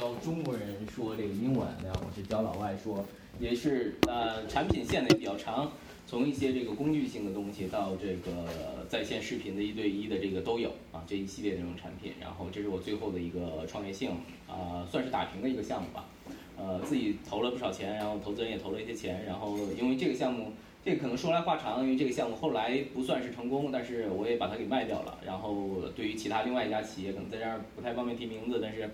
教中国人说这个英文，然后？我是教老外说，也是呃，产品线呢也比较长，从一些这个工具性的东西到这个在线视频的一对一的这个都有啊，这一系列这种产品。然后这是我最后的一个创业项目啊，算是打平的一个项目吧。呃，自己投了不少钱，然后投资人也投了一些钱，然后因为这个项目，这可能说来话长，因为这个项目后来不算是成功，但是我也把它给卖掉了。然后对于其他另外一家企业，可能在这儿不太方便提名字，但是，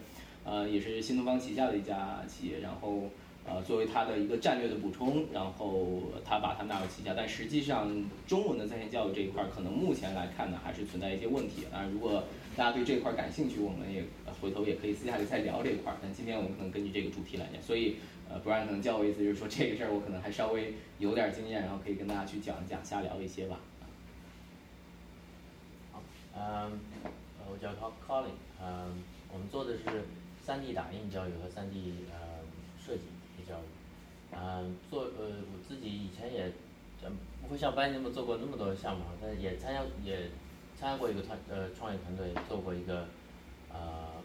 呃，也是新东方旗下的一家企业，然后。呃，作为它的一个战略的补充，然后它把它纳入旗下，但实际上中文的在线教育这一块儿，可能目前来看呢，还是存在一些问题。当然，如果大家对这块儿感兴趣，我们也回头也可以私下里再聊这一块儿。但今天我们可能根据这个主题来讲，所以呃，不然可能叫我意思就是说这个事儿我可能还稍微有点经验，然后可以跟大家去讲一讲，瞎聊一些吧。好，嗯，我叫 Colin，嗯，我们做的是 3D 打印教育和 3D 呃设计。教育，嗯，做呃，我自己以前也，不会像班尼那么做过那么多项目，但是也参加也参加过一个团呃创业团队做过一个，呃，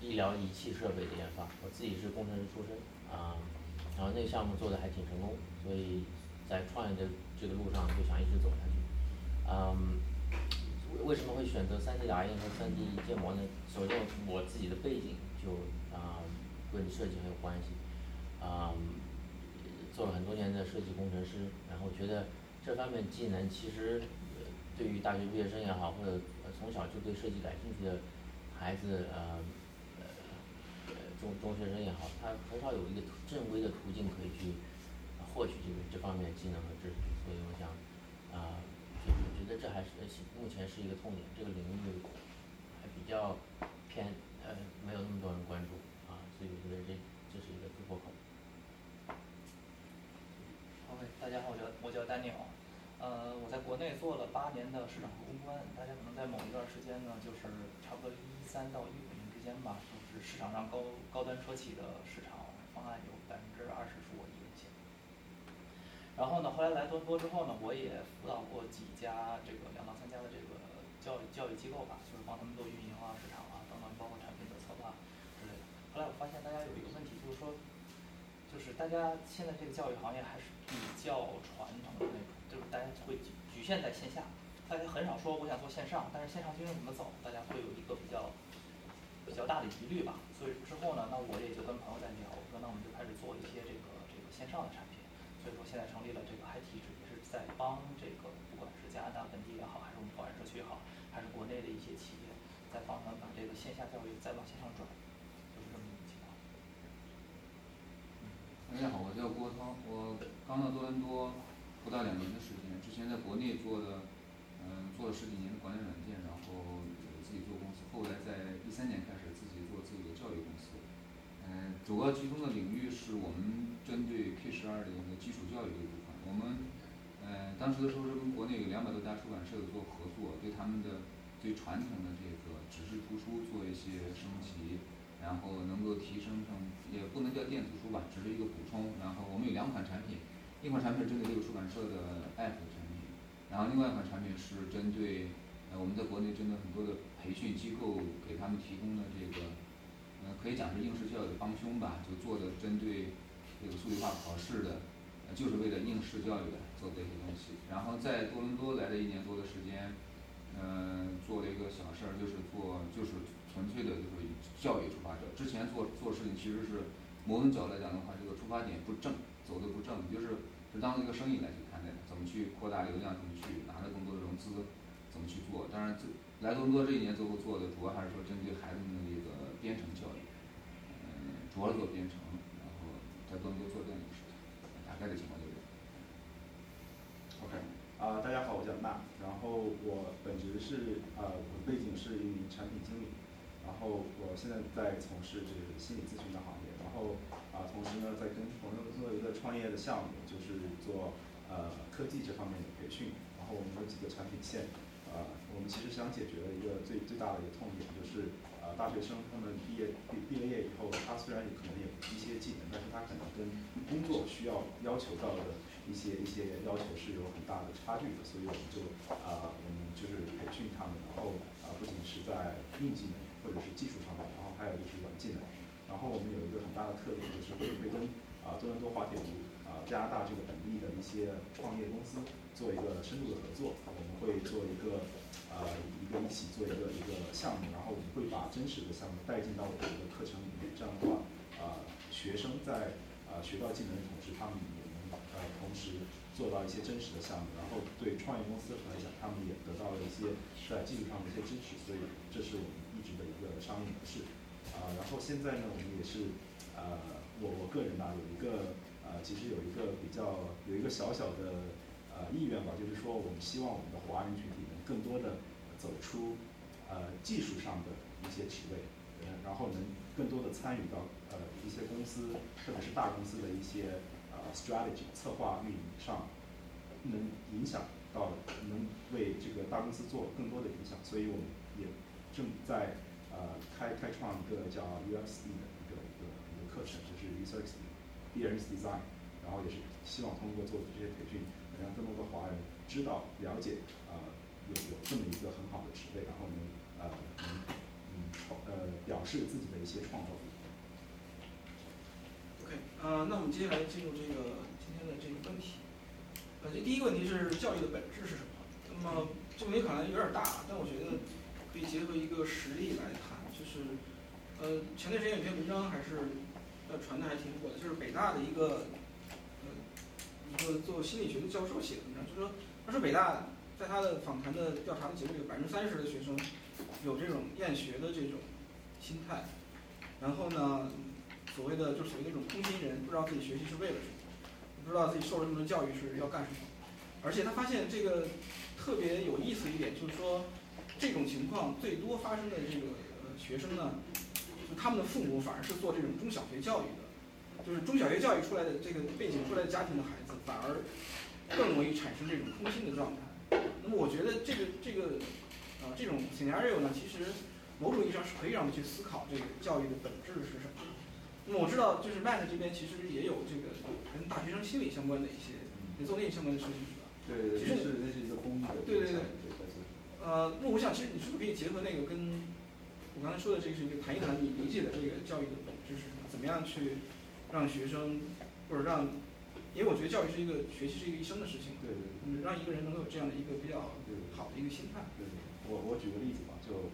医疗仪器设备的研发。我自己是工程师出身，啊，然后那个项目做的还挺成功，所以在创业的这个路上就想一直走下去。嗯，为什么会选择 3D 打印和 3D 建模呢？首先我自己的背景就啊跟设计很有关系。啊，做了很多年的设计工程师，然后觉得这方面技能其实对于大学毕业生也好，或者从小就对设计感兴趣的孩子，呃，呃，中中学生也好，他很少有一个正规的途径可以去获取这个这方面技能和知识，所以我想，得这还是目前是一个痛点，这个领域还比较偏，呃，没有那么多人关注，啊，所以我觉得这这是一个突破口。大家好，我叫我叫 Daniel，呃，我在国内做了八年的市场和公关，大家可能在某一段时间呢，就是差不多一三到一五年之间吧，就是市场上高高端车企的市场方案有百分之二十是我一个人写的。然后呢，后来来多伦多之后呢，我也辅导过几家这个两到三家的这个教育教育机构吧，就是帮他们做运营啊、市场啊等等，包括产品的策划之类的。后来我发现大家有一个问题，就是说。就是大家现在这个教育行业还是比较传统的那种，就是大家会局局限在线下，大家很少说我想做线上，但是线上究竟怎么走，大家会有一个比较比较大的疑虑吧。所以之后呢，那我也就跟朋友在聊，我说那我们就开始做一些这个这个线上的产品。所以说现在成立了这个 Hi 体制，也是在帮这个不管是加拿大本地也好，还是我们华人社区也好，还是国内的一些企业，在帮他们把这个线下教育再往线上转。大家好，我叫郭涛，我刚到多伦多不到两年的时间，之前在国内做的，嗯，做了十几年的管理软件，然后自己做公司，后来在一三年开始自己做自己的教育公司，主要集中的领域是我们针对 K 十二的一个基础教育的部分，我们，呃，当时的时候是跟国内有两百多家出版社有做合作，对他们的对传统的这个纸质图书做一些升级。然后能够提升成，也不能叫电子书吧，只是一个补充。然后我们有两款产品，一款产品针对这个出版社的 app 的产品，然后另外一款产品是针对，呃，我们在国内针对很多的培训机构给他们提供的这个，呃，可以讲是应试教育的帮凶吧，就做的针对这个数理化考试的，就是为了应试教育的做这些东西。然后在多伦多来了一年多的时间，嗯，做了一个小事儿，就是做就是。纯粹的就是教育出发者，之前做做事情其实是某种角度来讲的话，这个出发点不正，走的不正，就是是当一个生意来去看待，怎么去扩大流量，怎么去拿到更多的融资，怎么去做。当然，来多伦多这一年最后做的主要还是说针对孩子们的一个编程教育，嗯，主要做编程，然后在多伦多做这样一个事情，大概的情况就是。OK，啊，大家好，我叫娜然后我本职是啊，我的背景是一名产品经理。然后我现在在从事这个心理咨询的行业，然后啊，同时呢，在跟朋友做一个创业的项目，就是做呃科技这方面的培训。然后我们有几个产品线，呃，我们其实想解决的一个最最大的一个痛点，就是大学生他们毕业毕毕了业以后，他虽然也可能有一些技能，但是他可能跟工作需要要求到的一些一些要求是有很大的差距的，所以我们就啊，我们就是培训他们，然后啊，不仅是在硬技能。或者是技术上面，然后还还有就是软技能。然后我们有一个很大的特点，就是会会跟啊多伦多滑铁卢啊加拿大这个本地的一些创业公司做一个深度的合作，我们会做一个啊一个一起做一个一个项目，然后我们会把真实的项目带进到我们的课程里面，这样的话啊学生在啊学到技能的同时，他们也能呃同时做到一些真实的项目，然后对创业公司来讲，他们也得到了一些在技术上的一些支持，所以这是我们一直的一个商业模式。啊，然后现在呢，我们也是，呃，我我个人呢有一个，呃，其实有一个比较有一个小小的呃意愿吧，就是说我们希望我们的华人群体更多的走出呃技术上的一些职位，呃，然后能更多的参与到呃一些公司，特别是大公司的一些呃 strategy 策划运营上，能影响到能为这个大公司做更多的影响，所以我们也正在。呃，开开创一个叫 UXD 的一个一个一个课程，就是 User Experience Design，然后也是希望通过做这些培训，能让更多的华人知道、了解，有有这么一个很好的职位，然后能呃能嗯创呃表示自己的一些创造力。OK，呃，那我们接下来进入这个今天的这个问题。呃，这第一个问题是教育的本质是什么？那么这个问题可能有点大，但我觉得。可以结合一个实例来谈，就是，呃，前段时间有篇文章还是，呃，传的还挺火的，就是北大的一个，呃，一个做心理学的教授写的文章，就说，他说北大在他的访谈的调查的结果里，百分之三十的学生有这种厌学的这种心态，然后呢，所谓的就属于那种空心人，不知道自己学习是为了什么，不知道自己受了这么多教育是要干什么，而且他发现这个特别有意思一点，就是说。这种情况最多发生的这个学生呢，就他们的父母反而是做这种中小学教育的，就是中小学教育出来的这个背景出来的家庭的孩子，反而更容易产生这种空心的状态。那么我觉得这个这个呃这种 scenario 呢，其实某种意义上是可以让我们去思考这个教育的本质是什么。那么我知道就是 Matt 这边其实也有这个跟大学生心理相关的一些也做那相关的事情是吧？对对对，是那是一个公益的。对对对。呃，那我想，其实你是不是可以结合那个跟我刚才说的这个，是一个谈一谈你理解的这个教育的本质是什么？怎么样去让学生或者让，因为我觉得教育是一个学习是一个一生的事情，对对，嗯，让一个人能够有这样的一个比较好的一个心态。对，我我举个例子吧，就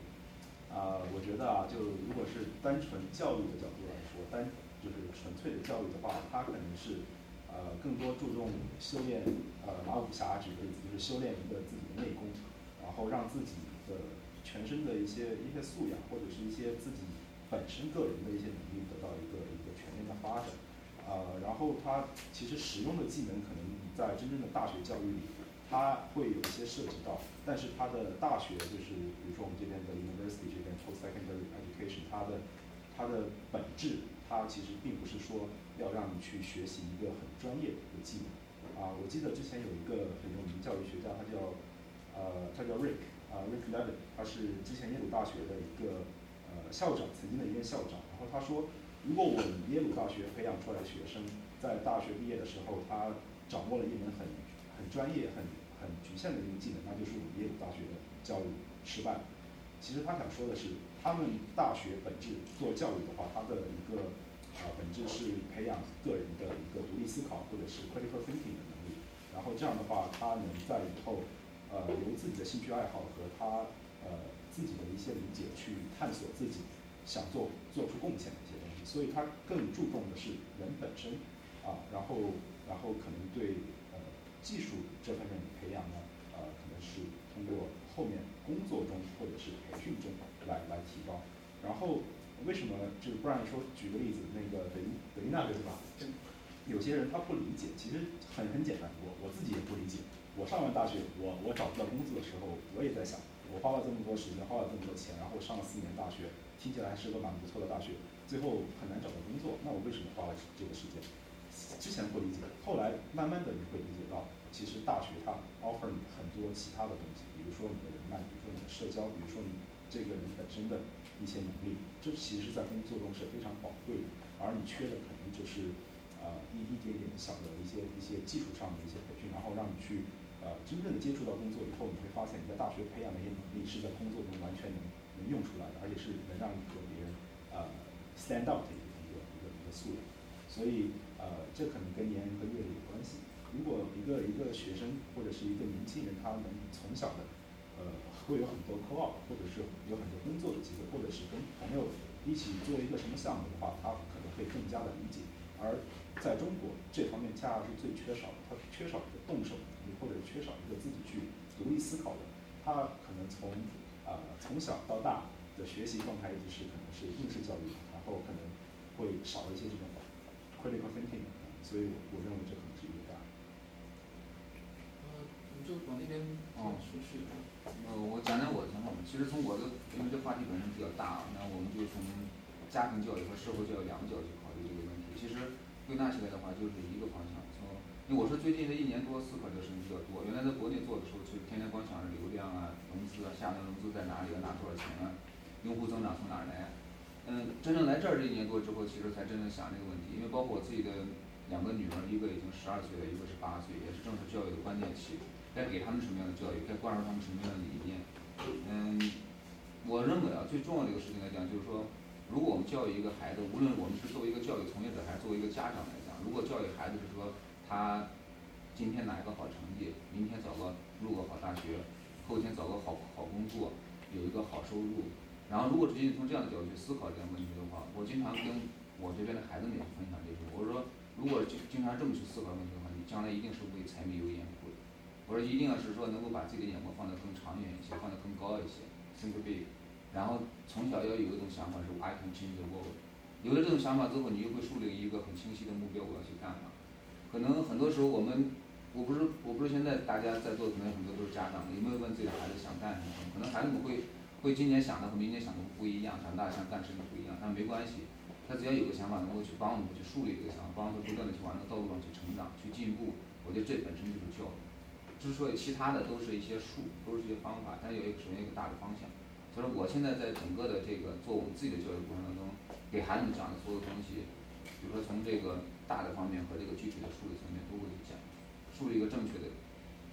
啊，我觉得啊，就如果是单纯教育的角度来说，单就是纯粹的教育的话，它可能是呃更多注重修炼，呃，马武侠举个例子，就是修炼一个自己的内功。然后让自己的全身的一些一些素养，或者是一些自己本身个人的一些能力得到一个一个全面的发展，呃，然后他其实实用的技能可能在真正的大学教育里，他会有一些涉及到，但是他的大学就是比如说我们这边的 university 这边 post secondary education，它的它的本质，它其实并不是说要让你去学习一个很专业的技能，啊，我记得之前有一个很有名教育学家，他叫。呃，他叫 Rick，啊，Rick Levin，他是之前耶鲁大学的一个呃校长，曾经的一任校长。然后他说，如果我们耶鲁大学培养出来的学生在大学毕业的时候，他掌握了一门很很专业、很很局限的一个技能，那就是我们耶鲁大学的教育失败。其实他想说的是，他们大学本质做教育的话，它的一个啊本质是培养个人的一个独立思考或者是 critical thinking 的能力。然后这样的话，他能在以后。呃，由自己的兴趣爱好和他呃自己的一些理解去探索自己想做做出贡献，所以他更注重的是人本身啊，然后然后可能对呃技术这方面的培养呢，呃可能是通过后面工作中或者是培训中来来提高。然后为什么就是不然说举个例子，那个德德伊娜对吧？有些人他不理解，其实很很简单，我我自己也不理解。我上完大学，我我找不到工作的时候，我也在想，我花了这么多时间，花了这么多钱，然后上了四年大学，听起来是个蛮不错的大学，最后很难找到工作，那我为什么花了这个时间？之前不理解，后来慢慢的你会理解到，其实大学它 offer 你很多其他的东西，比如说你的人脉，比如说你的社交，比如说你这个人本身的一些能力，这其实在工作中是非常宝贵的，而你缺的可能就是呃一一点点小的一些一些技术上的一些培训，然后让你去。呃，真正的接触到工作以后，你会发现你在大学培养的一些能力是在工作中完全能能用出来的，而且是能让你和别人呃 stand out 的一个一个一个素养。所以呃，这可能跟年龄和阅历有关系。如果一个一个学生或者是一个年轻人，他能从小的呃会有很多 co-op，或者是有很多工作的机会，或者是跟朋友一起做一个什么项目的话，他可能会更加的理解。而在中国这方面恰恰是最缺少的，他缺少一个动手能力，或者缺少一个自己去独立思考的。他可能从啊从小到大的学习状态一直是可能是应试教育，后可能会少一些这种。critical thinking，所以我我认为这可能是一个答案。呃，你就往那边哦，去去。呃，我讲讲我的情况。其实从我的，因为这话题本身比较大啊，那我们就从家庭教育和社会教育两个角度去考虑这个问题。其实归纳起来的话，就是一个方向。从因为我说最近这一年多思考这个事情比较多。原来在国内做的时候，就天天光想着流量啊、融资啊、下轮融资在哪里，要拿多少钱啊，用户增长从哪儿来。嗯，真正来这儿这一年多之后，其实才真正想这个问题。因为包括我自己的两个女儿，一个已经十二岁了，一个是八岁，也是正是教育的关键期。该给他们什么样的教育，该灌输他们什么样的理念。嗯，我认为啊，最重要的一个事情来讲，就是说，如果我们教育一个孩子，无论我们是作为一个教育从业者，还是作为一个家长来讲，如果教育孩子是说他今天拿一个好成绩，明天找个入个好大学，后天找个好好工作，有一个好收入。然后，如果直接从这样的角度去思考这样问题的话，我经常跟我这边的孩子们也分享这个。我说，如果经经常这么去思考问题的话，你将来一定是为柴米油盐苦的。我说，一定要是说能够把自己的眼光放得更长远一些，放得更高一些，think big。然后从小要有一种想法是 I can change the world。有了这种想法之后，你就会树立一个很清晰的目标，我要去干嘛。可能很多时候我们，我不是我不是现在大家在座可能很多都是家长，有没有问自己的孩子想干什么？可能孩子们会。会今年想的和明年想的不一样，长大想干什么不一样，但没关系，他只要有个想法，能够去帮我们去树立这个想法，帮助不断的去往这个道路上去成长、去进步。我觉得这本身就是教育。之所以其他的都是一些术，都是一些方法，但有一个首先一个大的方向。所以说，我现在在整个的这个做我们自己的教育过程当中，给孩子们讲的所有东西，比如说从这个大的方面和这个具体的数理层面都会讲，树立一个正确的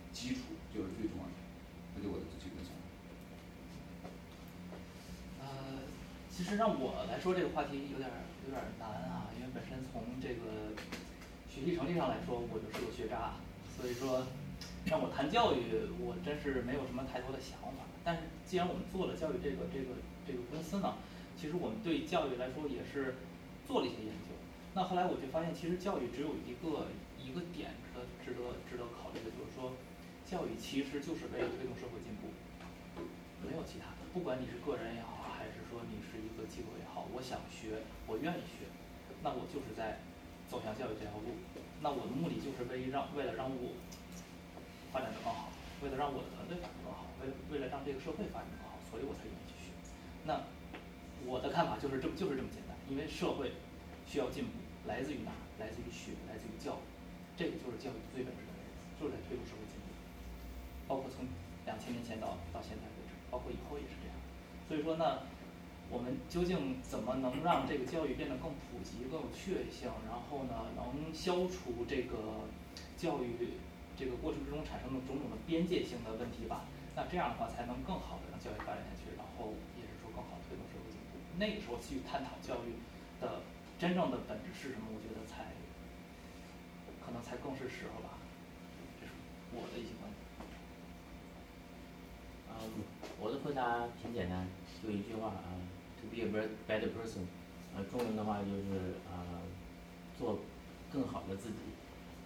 基础就是最重要的。这就我的几个想法。其实让我来说这个话题有点有点难啊，因为本身从这个学习成绩上来说，我就是个学渣，所以说让我谈教育，我真是没有什么太多的想法。但是既然我们做了教育这个这个这个公司呢，其实我们对教育来说也是做了一些研究。那后来我就发现，其实教育只有一个一个点值得值得值得考虑的，就是说，教育其实就是为了推动社会进步，没有其他的。不管你是个人也好。机构也好，我想学，我愿意学，那我就是在走向教育这条路。那我的目的就是为让为了让我发展的更好，为了让我的团队发展更好，为为了让这个社会发展更好，所以我才愿意去学。那我的看法就是这么就是这么简单，因为社会需要进步，来自于哪？来自于学，来自于教育，这个就是教育最本质的内容，就是在推动社会进步。包括从两千年前到到现在为止，包括以后也是这样。所以说呢。我们究竟怎么能让这个教育变得更普及、更有趣味性？然后呢，能消除这个教育这个过程之中产生的种种的边界性的问题吧？那这样的话，才能更好的让教育发展下去，然后也是说更好推动社会进步。那个时候去探讨教育的真正的本质是什么？我觉得才可能才更是时候吧。这是我的一些观点。嗯，我的回答挺简单，就一句话啊。Be a better person，呃，中文的话就是呃，做更好的自己，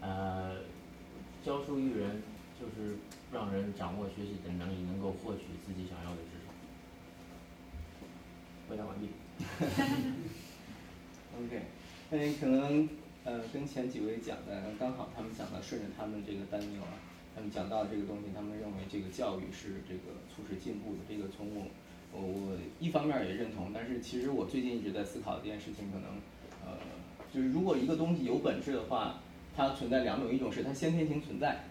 呃，教书育人就是让人掌握学习的能力，能够获取自己想要的知识。回答完毕。OK，那你可能呃跟前几位讲的刚好，他们讲的顺着他们这个单牛啊，他们讲到这个东西，他们认为这个教育是这个促使进步的，这个从我。我我一方面也认同，但是其实我最近一直在思考一件事情，可能，呃，就是如果一个东西有本质的话，它存在两种，一种是它先天性存在，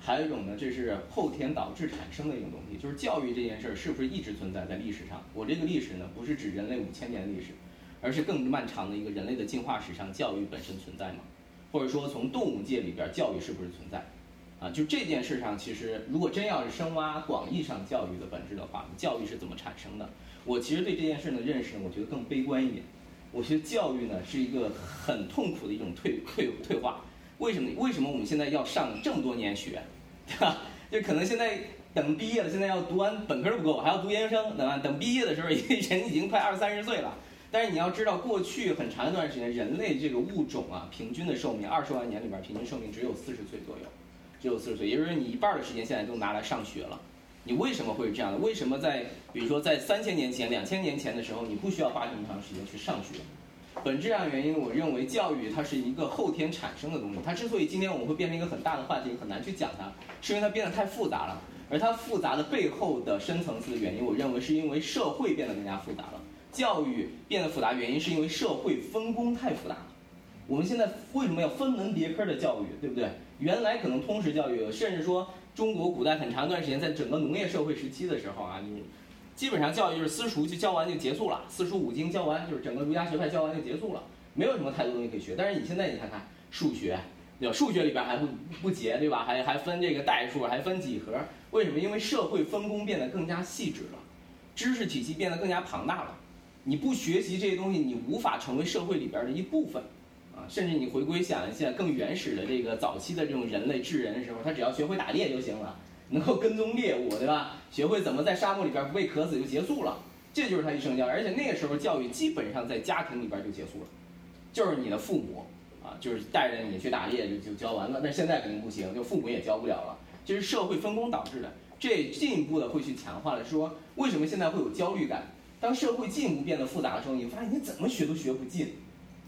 还有一种呢，这是后天导致产生的一种东西。就是教育这件事儿是不是一直存在在历史上？我这个历史呢，不是指人类五千年历史，而是更漫长的一个人类的进化史上，教育本身存在吗？或者说从动物界里边，教育是不是存在？啊，就这件事上，其实如果真要是深挖广义上教育的本质的话，教育是怎么产生的？我其实对这件事的认识呢，我觉得更悲观一点。我觉得教育呢是一个很痛苦的一种退退退化。为什么？为什么我们现在要上这么多年学，对吧？就可能现在等毕业了，现在要读完本科不够，还要读研究生，对吧？等毕业的时候，人已经快二三十岁了。但是你要知道，过去很长一段时间，人类这个物种啊，平均的寿命二十万年里边，平均寿命只有四十岁左右，只有四十岁。也就是说，你一半的时间现在都拿来上学了。你为什么会是这样的？为什么在比如说在三千年前、两千年前的时候，你不需要花这么长时间去上学？本质上原因，我认为教育它是一个后天产生的东西。它之所以今天我们会变成一个很大的话题，很难去讲它，是因为它变得太复杂了。而它复杂的背后的深层次的原因，我认为是因为社会变得更加复杂了。教育变得复杂，原因是因为社会分工太复杂了。我们现在为什么要分门别科的教育，对不对？原来可能通识教育，甚至说中国古代很长一段时间，在整个农业社会时期的时候啊，你基本上教育就是私塾就教完就结束了，四书五经教完就是整个儒家学派教完就结束了，没有什么太多东西可以学。但是你现在你看看数学，对吧？数学里边还不不结，对吧？还还分这个代数，还分几何？为什么？因为社会分工变得更加细致了，知识体系变得更加庞大了。你不学习这些东西，你无法成为社会里边的一部分，甚至你回归想一下更原始的这个早期的这种人类智人的时候，他只要学会打猎就行了，能够跟踪猎物，对吧？学会怎么在沙漠里边不被渴死就结束了，这就是他一生教育。而且那个时候教育基本上在家庭里边就结束了，就是你的父母啊，就是带着你去打猎就就教完了。但现在肯定不行，就父母也教不了了，这是社会分工导致的。这进一步的会去强化了说，为什么现在会有焦虑感？当社会进一步变得复杂的时候，你发现你怎么学都学不进，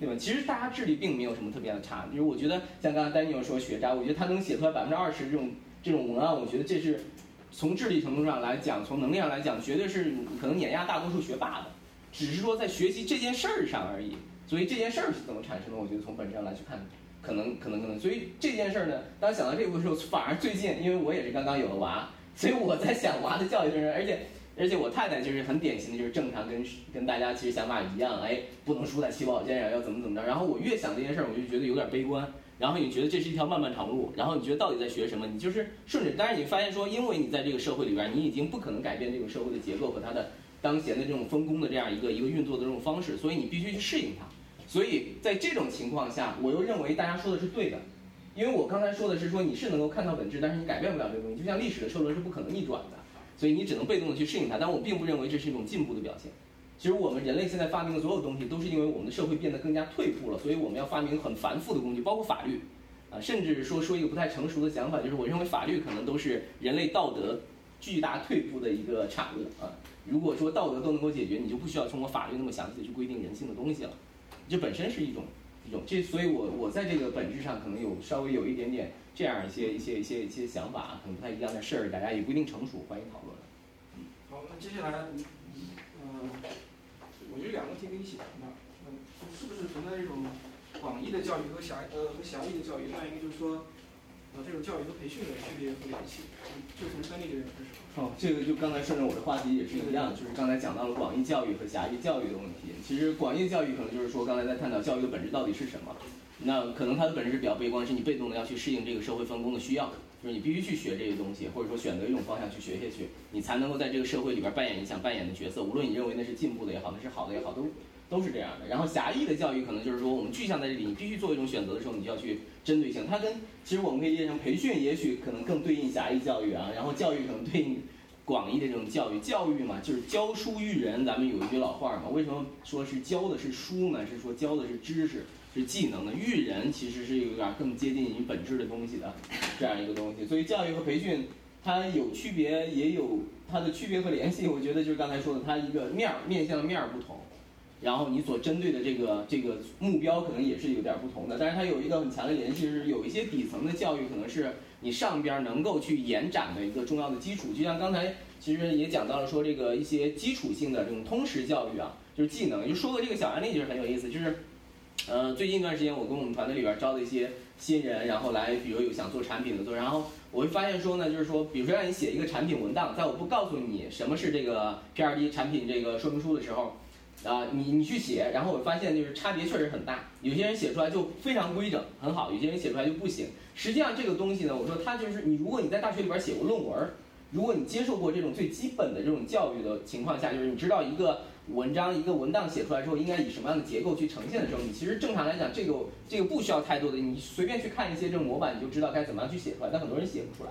对吧？其实大家智力并没有什么特别的差，就是我觉得像刚才丹尼尔说学渣，我觉得他能写出来百分之二十这种这种文案，我觉得这是从智力程度上来讲，从能力上来讲，绝对是可能碾压大多数学霸的，只是说在学习这件事儿上而已。所以这件事儿是怎么产生的？我觉得从本质上来去看，可能可能可能。所以这件事儿呢，当想到这步的时候，反而最近，因为我也是刚刚有了娃，所以我在想娃的教育上，而且。而且我太太就是很典型的，就是正常跟跟大家其实想法一样，哎，不能输在起跑线上，要怎么怎么着。然后我越想这件事儿，我就觉得有点悲观。然后你觉得这是一条漫漫长路，然后你觉得到底在学什么？你就是顺着。但是你发现说，因为你在这个社会里边，你已经不可能改变这个社会的结构和它的当前的这种分工的这样一个一个运作的这种方式，所以你必须去适应它。所以在这种情况下，我又认为大家说的是对的，因为我刚才说的是说你是能够看到本质，但是你改变不了这个东西。就像历史的车轮是不可能逆转的。所以你只能被动的去适应它，但我并不认为这是一种进步的表现。其实我们人类现在发明的所有东西，都是因为我们的社会变得更加退步了，所以我们要发明很繁复的工具，包括法律，啊，甚至说说一个不太成熟的想法，就是我认为法律可能都是人类道德巨大退步的一个产物啊。如果说道德都能够解决，你就不需要通过法律那么详细的去规定人性的东西了，这本身是一种一种这，所以我我在这个本质上可能有稍微有一点点。这样一些一些一些一些想法，可能不太一样的事儿，大家也不一定成熟，欢迎讨论。好，那接下来，嗯，我觉得两个题可以一起谈吧。嗯，是不是存在这种广义的教育和狭呃和狭义的教育？另外一个就是说，呃，这种教育和培训的区别和联系。就从三立这边开始。哦，这个就刚才顺着我的话题也是一样，就是刚才讲到了广义教育和狭义教育的问题。其实广义教育可能就是说，刚才在探讨教育的本质到底是什么。那可能它的本质是比较悲观，是你被动的要去适应这个社会分工的需要，就是你必须去学这些东西，或者说选择一种方向去学下去，你才能够在这个社会里边扮演你想扮演的角色。无论你认为那是进步的也好，那是好的也好，都都是这样的。然后狭义的教育可能就是说，我们具象在这里，你必须做一种选择的时候，你就要去针对性。它跟其实我们可以理解成培训，也许可能更对应狭义教育啊，然后教育可能对应广义的这种教育。教育嘛，就是教书育人。咱们有一句老话嘛，为什么说是教的是书呢？是说教的是知识。是技能的育人，其实是有点更接近于本质的东西的这样一个东西。所以教育和培训它有区别，也有它的区别和联系。我觉得就是刚才说的，它一个面儿面向的面儿不同，然后你所针对的这个这个目标可能也是有点不同的。但是它有一个很强的联系，是有一些底层的教育可能是你上边能够去延展的一个重要的基础。就像刚才其实也讲到了说这个一些基础性的这种通识教育啊，就是技能。就说的这个小案例就是很有意思，就是。呃，最近一段时间，我跟我们团队里边招的一些新人，然后来，比如有想做产品的做，然后我会发现说呢，就是说，比如说让你写一个产品文档，在我不告诉你什么是这个 P R D 产品这个说明书的时候，啊，你你去写，然后我发现就是差别确实很大，有些人写出来就非常规整，很好，有些人写出来就不行。实际上这个东西呢，我说它就是你，如果你在大学里边写过论文，如果你接受过这种最基本的这种教育的情况下，就是你知道一个文章一个文档写出来之后应该以什么样的结构去呈现的时候，你其实正常来讲，这个这个不需要太多的，你随便去看一些这种模板，你就知道该怎么样去写出来。但很多人写不出来，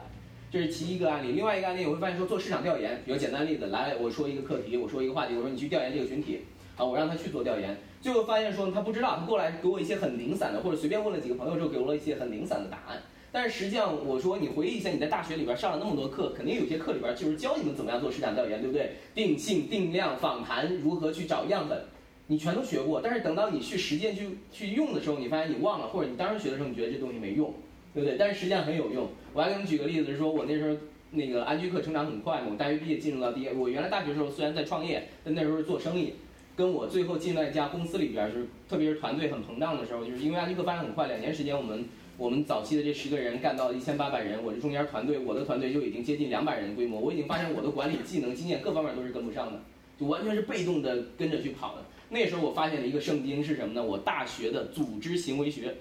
这是其一个案例。另外一个案例，我会发现说做市场调研，比如简单例子，来我说一个课题，我说一个话题，我说你去调研这个群体。啊，我让他去做调研，最后发现说他不知道，他过来给我一些很零散的，或者随便问了几个朋友之后，给我了一些很零散的答案。但是实际上，我说你回忆一下，你在大学里边上了那么多课，肯定有些课里边就是教你们怎么样做市场调研，对不对？定性、定量、访谈，如何去找样本，你全都学过。但是等到你去实践去去用的时候，你发现你忘了，或者你当时学的时候你觉得这东西没用，对不对？但是实际上很有用。我还给你们举个例子，是说我那时候那个安居客成长很快嘛，我大学毕业进入到第一，我原来大学时候虽然在创业，但那时候是做生意。跟我最后进到一家公司里边，就是特别是团队很膨胀的时候，就是因为安居客发展很快，两年时间我们我们早期的这十个人干到一千八百人，我这中间团队我的团队就已经接近两百人规模，我已经发现我的管理技能、经验各方面都是跟不上的，就完全是被动的跟着去跑的。那时候我发现了一个圣经是什么呢？我大学的组织行为学，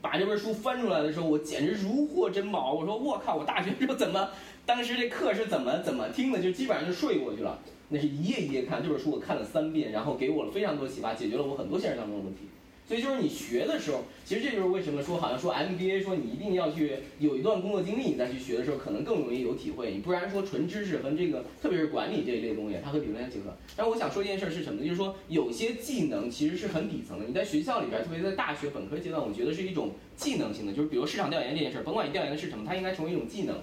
把这本书翻出来的时候，我简直如获珍宝。我说我靠，我大学时候怎么当时这课是怎么怎么听的，就基本上就睡过去了。那是一页一页看这本书，我看了三遍，然后给我了非常多启发，解决了我很多现实当中的问题。所以就是你学的时候，其实这就是为什么说好像说 MBA 说你一定要去有一段工作经历，你再去学的时候可能更容易有体会。你不然说纯知识和这个特别是管理这一类东西，它和理论相结合。但我想说一件事是什么呢？就是说有些技能其实是很底层的。你在学校里边，特别在大学本科阶段，我觉得是一种技能性的，就是比如市场调研这件事，甭管你调研的是什么，它应该成为一种技能。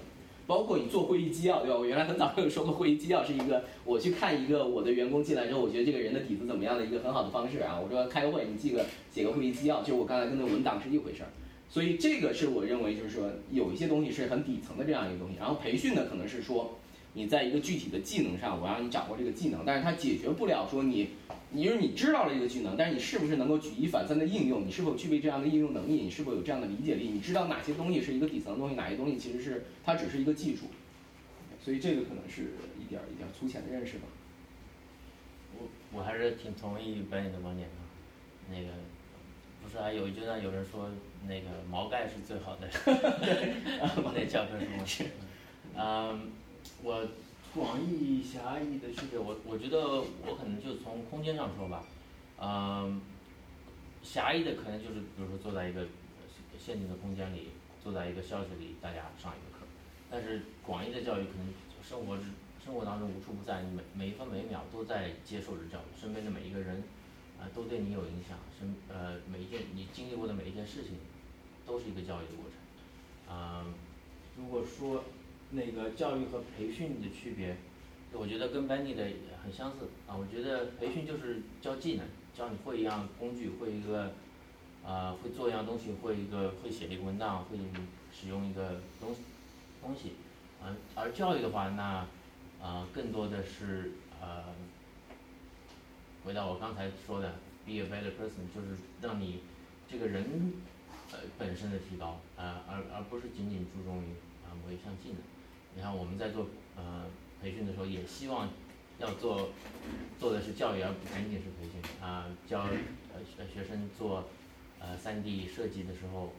包括你做会议纪要，对吧？我原来很早就有说过，会议纪要是一个我去看一个我的员工进来之后，我觉得这个人的底子怎么样的一个很好的方式啊。我说开个会，你记个写个会议纪要，就我刚才跟那文档是一回事儿。所以这个是我认为就是说有一些东西是很底层的这样一个东西。然后培训呢，可能是说你在一个具体的技能上，我让你掌握这个技能，但是它解决不了说你。你就是你知道了这个技能，但是你是不是能够举一反三的应用？你是否具备这样的应用能力？你是否有这样的理解力？你知道哪些东西是一个底层的东西，哪些东西其实是它只是一个技术？所以这个可能是一点儿一点儿粗浅的认识吧。我我还是挺同意白你的观点的，那个不是还有一句呢？有人说那个毛概是最好的 那教科书是，嗯，我广义狭义的区别，我我觉得我可能就从空间上说吧，嗯，狭义的可能就是比如说坐在一个限定的空间里，坐在一个教室里，大家上一个课。但是广义的教育可能生活之生活当中无处不在，你每每一分每一秒都在接受着教育，身边的每一个人啊都对你有影响，身呃每一件你经历过的每一件事情都是一个教育的过程。啊，如果说那个教育和培训的区别，我觉得跟 Benny 的很相似啊。我觉得培训就是教技能，教你会一样工具，会一个啊会做一样东西，会一个会写一个文档，会使用一个东。东西，而而教育的话，那，呃，更多的是呃，回到我刚才说的，be a better person，就是让你这个人呃本身的提高，呃，而而不是仅仅注重于啊某一项技能。你看我们在做呃培训的时候，也希望要做做的是教育，而不仅仅是培训啊，教呃学生做呃三 D 设计的时候。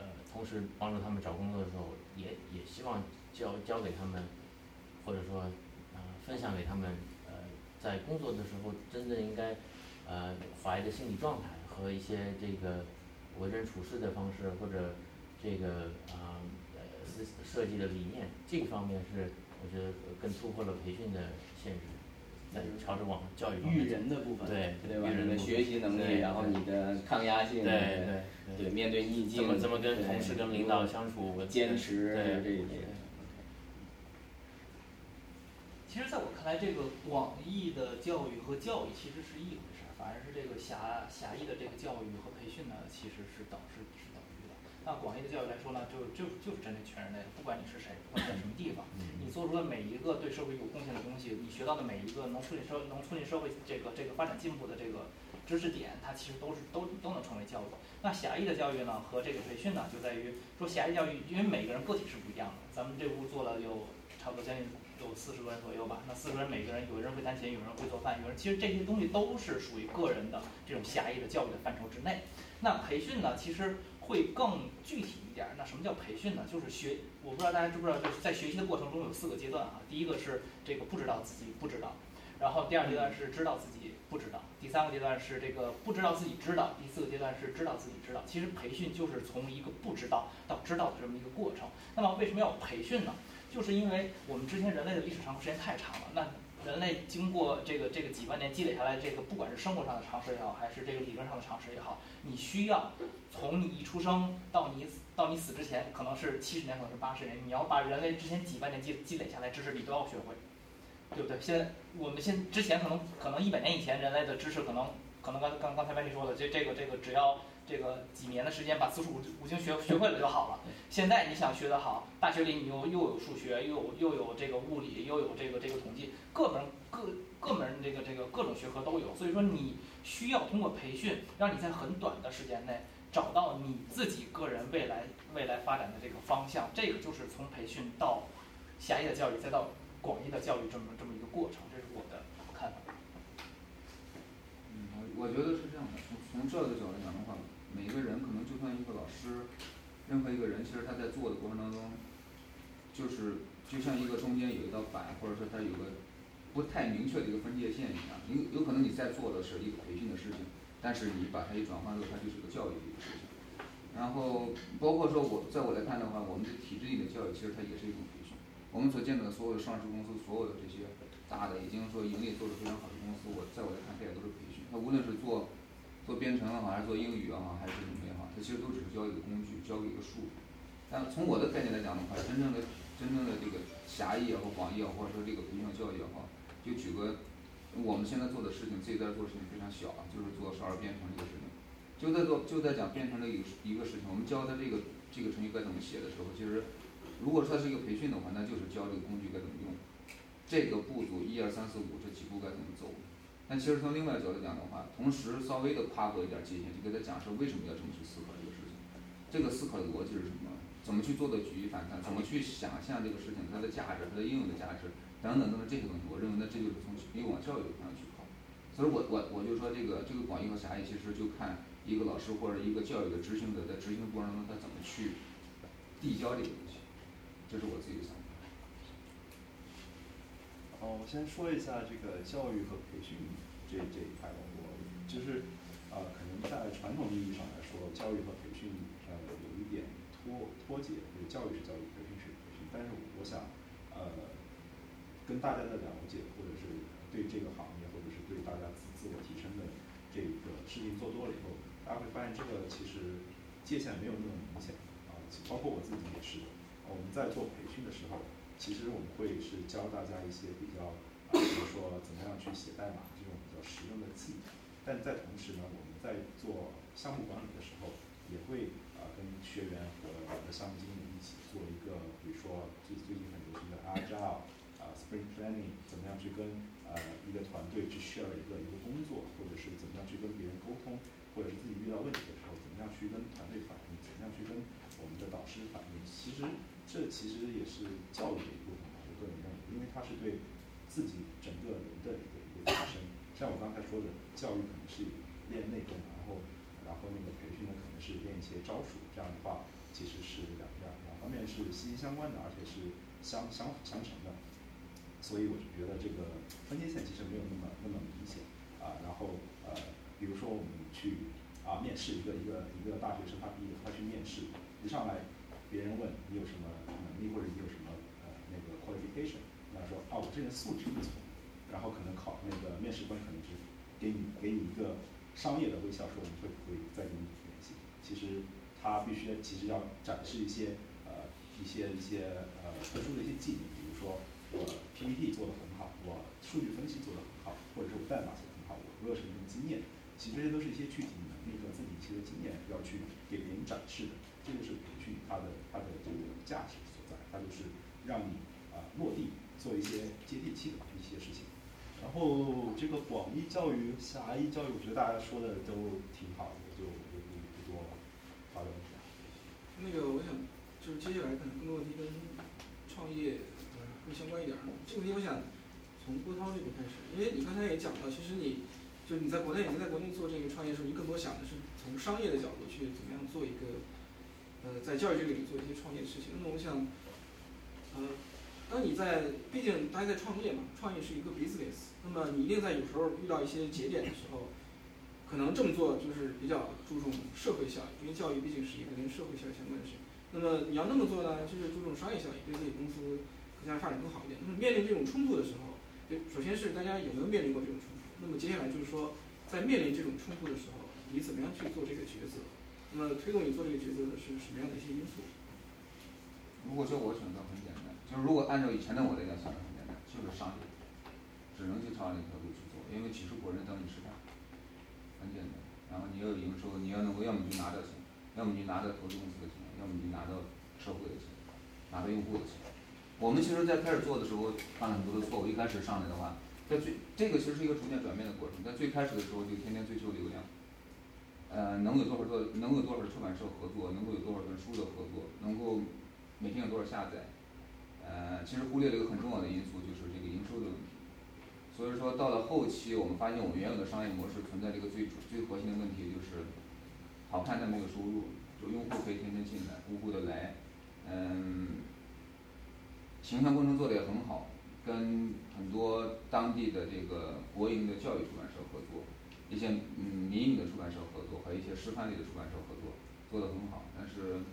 呃同时帮助他们找工作的时候，也也希望教教给他们，或者说，呃，分享给他们，呃，在工作的时候真正应该，呃，怀的心理状态和一些这个为人处事的方式，或者这个啊，设设计的理念，这个方面是我觉得更突破了培训的限制。在朝着往教育育人的部分，对对吧？你的学习能力，然后你的抗压性，对对对，面对逆境，怎么怎么跟同事、跟领导相处，坚持这一些。其实，在我看来，这个广义的教育和教育其实是一回事儿，反而是这个狭狭义的这个教育和培训呢，其实是等。那广义的教育来说呢，就就就是针对全人类的，不管你是谁，不管在什么地方。你做出的每一个对社会有贡献的东西，你学到的每一个能促进社能促进社会这个这个发展进步的这个知识点，它其实都是都都能成为教育。那狭义的教育呢，和这个培训呢，就在于说狭义教育，因为每个人个体是不一样的。咱们这屋做了有差不多将近有四十个人左右吧。那四十个人每个人有人会弹琴，有人会做饭，有人其实这些东西都是属于个人的这种狭义的教育的范畴之内。那培训呢，其实会更具体一点儿。那什么叫培训呢？就是学，我不知道大家知不知道，就是在学习的过程中有四个阶段啊。第一个是这个不知道自己不知道，然后第二阶段是知道自己不知道，第三个阶段是这个不知道自己知道，第四个阶段是知道自己知道。其实培训就是从一个不知道到知道的这么一个过程。那么为什么要培训呢？就是因为我们之前人类的历史长河时间太长了，那人类经过这个这个几万年积累下来，这个不管是生活上的常识也好，还是这个理论上的常识也好，你需要从你一出生到你到你死之前，可能是七十年，可能是八十年，你要把人类之前几万年积积累下来知识你都要学会，对不对？现在我们现之前可能可能一百年以前人类的知识可能可能刚刚刚才班尼说的这这个这个只要这个几年的时间把四书五五经学学会了就好了。现在你想学得好，大学里你又又有数学，又有又有这个物理，又有这个这个统计，各门各各门这个这个各种学科都有。所以说你需要通过培训，让你在很短的时间内找到你自己个人未来未来发展的这个方向。这个就是从培训到狭义的教育，再到广义的教育这么这么一个过程。这是我的看法。嗯，我我觉得是这样的，从从这个角度讲的话，每个人可能就算一个老师。任何一个人，其实他在做的过程当中，就是就像一个中间有一道板，或者说他有个不太明确的一个分界线一样。有有可能你在做的是一个培训的事情，但是你把它一转换之后，它就是个教育的一个事情。然后包括说我在我来看的话，我们的体制内的教育其实它也是一种培训。我们所见到的所有的上市公司，所有的这些大的已经说盈利做得非常好的公司，我在我来看，它也都是培训。它无论是做做编程也好，还是做英语也好，还是什么也好。其实都只是教一个工具，教一个术语。但从我的概念来讲的话，真正的、真正的这个狭义也好、广义也好，或者说这个培训教育也好，就举个我们现在做的事情，自己在做的事情非常小啊，就是做少儿编程这个事情。就在做，就在讲编程的一个一个事情。我们教他这个这个程序该怎么写的时候，其实如果说是一个培训的话，那就是教这个工具该怎么用，这个步骤一二三四五这几步该怎么走。但其实从另外角度讲的话，同时稍微的跨过一点界限，就给他讲说为什么要这么去思考这个事情，这个思考的逻辑是什么？怎么去做的举一反三？怎么去想象这个事情它的价值、它的应用的价值等等等等这些东西？我认为呢，这就是从以往教育方向去考。所以我我我就说这个这个广义和狭义，其实就看一个老师或者一个教育的执行者在执行过程中他怎么去递交这个东西，这是我自己的想法。哦，我先说一下这个教育和培训这这一块的，我就是，呃，可能在传统意义上来说，教育和培训呃有一点脱脱节，就是教育是教育，培训是培训。但是我想，呃，跟大家的了解，或者是对这个行业，或者是对大家自自我提升的这个事情做多了以后，大家会发现这个其实界限没有那么明显啊，包括我自己也是，我们在做培训的时候。其实我们会是教大家一些比较，比如说怎么样去写代码这种比较实用的技能，但在同时呢，我们在做项目管理的时候，也会啊跟学员和我们的项目经理一起做一个，比如说最最近很流行的 Agile 啊 Spring Planning，怎么样去跟呃一个团队去 share 一个一个工作，或者是怎么样去跟别人沟通，或者是自己遇到问题的时候，怎么样去跟团队反映，怎么样去跟我们的导师反映，其实。这其实也是教育的一部分，我个人认为，因为它是对自己整个人的一个一个提升。像我刚才说的，教育可能是练内功，然后然后那个培训呢可能是练一些招数，这样的话其实是两两两方面是息息相关的，而且是相相辅相成的。所以我就觉得这个分界线其实没有那么那么明显啊。然后呃，比如说我们去啊面试一个一个一个大学生，他毕业他去面试，一上来。别人问你有什么能力或者你有什么呃那个 qualification，那说啊我这人素质不错，然后可能考那个面试官可能是给你给你一个商业的微笑，说我们会不会再跟你联系。其实他必须其实要展示一些呃一些一些呃特殊的一些技能，比如说我 PPT 做的很好，我数据分析做的很好，或者是我代码写的很好，我有什么经验，其实这些都是一些具体能力和自己一些经验要去给别人展示的。这个是培训它的它的这个价值所在，它就是让你啊落地做一些接地气的一些事情。然后这个广义教育、狭义教育，我觉得大家说的都挺好的，就就不不多发表一下。那个我想就是接下来可能更多问题跟创业更相关一点。这个问题我想从郭涛这边开始，因为你刚才也讲到，其实你就是你在国内，你在国内做这个创业的时候，你更多想的是从商业的角度去怎么样做一个，呃，在教育这个里做一些创业的事情。那么我想，呃，当你在，毕竟大家在创业嘛，创业是一个 business，那么你一定在有时候遇到一些节点的时候，可能这么做就是比较注重社会效益，因为教育毕竟是一个跟社会效益相关的事情。那么你要那么做呢，就是注重商业效益，对自己公司更加发展更好一点。那么面临这种冲突的时候，就首先是大家有没有面临过这种冲突？那么接下来就是说，在面临这种冲突的时候，你怎么样去做这个抉择？那么推动你做这个决策的是什么样的一些因素？如果说我选择很简单，就是如果按照以前的我来讲，想的很简单，就是商业，只能去朝那条路去做，因为几十国人等你吃饭，很简单。然后你要有营收，你要能够要么就拿到钱，要么你拿到投资公司的钱，要么你拿到社会的钱，拿到用户的钱。我们其实，在开始做的时候犯了很多的错误。一开始上来的话，在最这个其实是一个逐渐转变的过程。在最开始的时候，就天天追求流量。呃，能有多少个，能有多少出版社合作，能够有多少本书的合作，能够每天有多少下载，呃，其实忽略了一个很重要的因素，就是这个营收的问题。所以说到了后期，我们发现我们原有的商业模式存在这个最最核心的问题，就是好看但没有收入，就用户可以天天进来，呼呼的来，嗯，形象工程做的也很好，跟很多当地的这个国营的教育出版社合作。一些嗯民营的出版社合作，和一些师范类的出版社合作，做得很好。但是，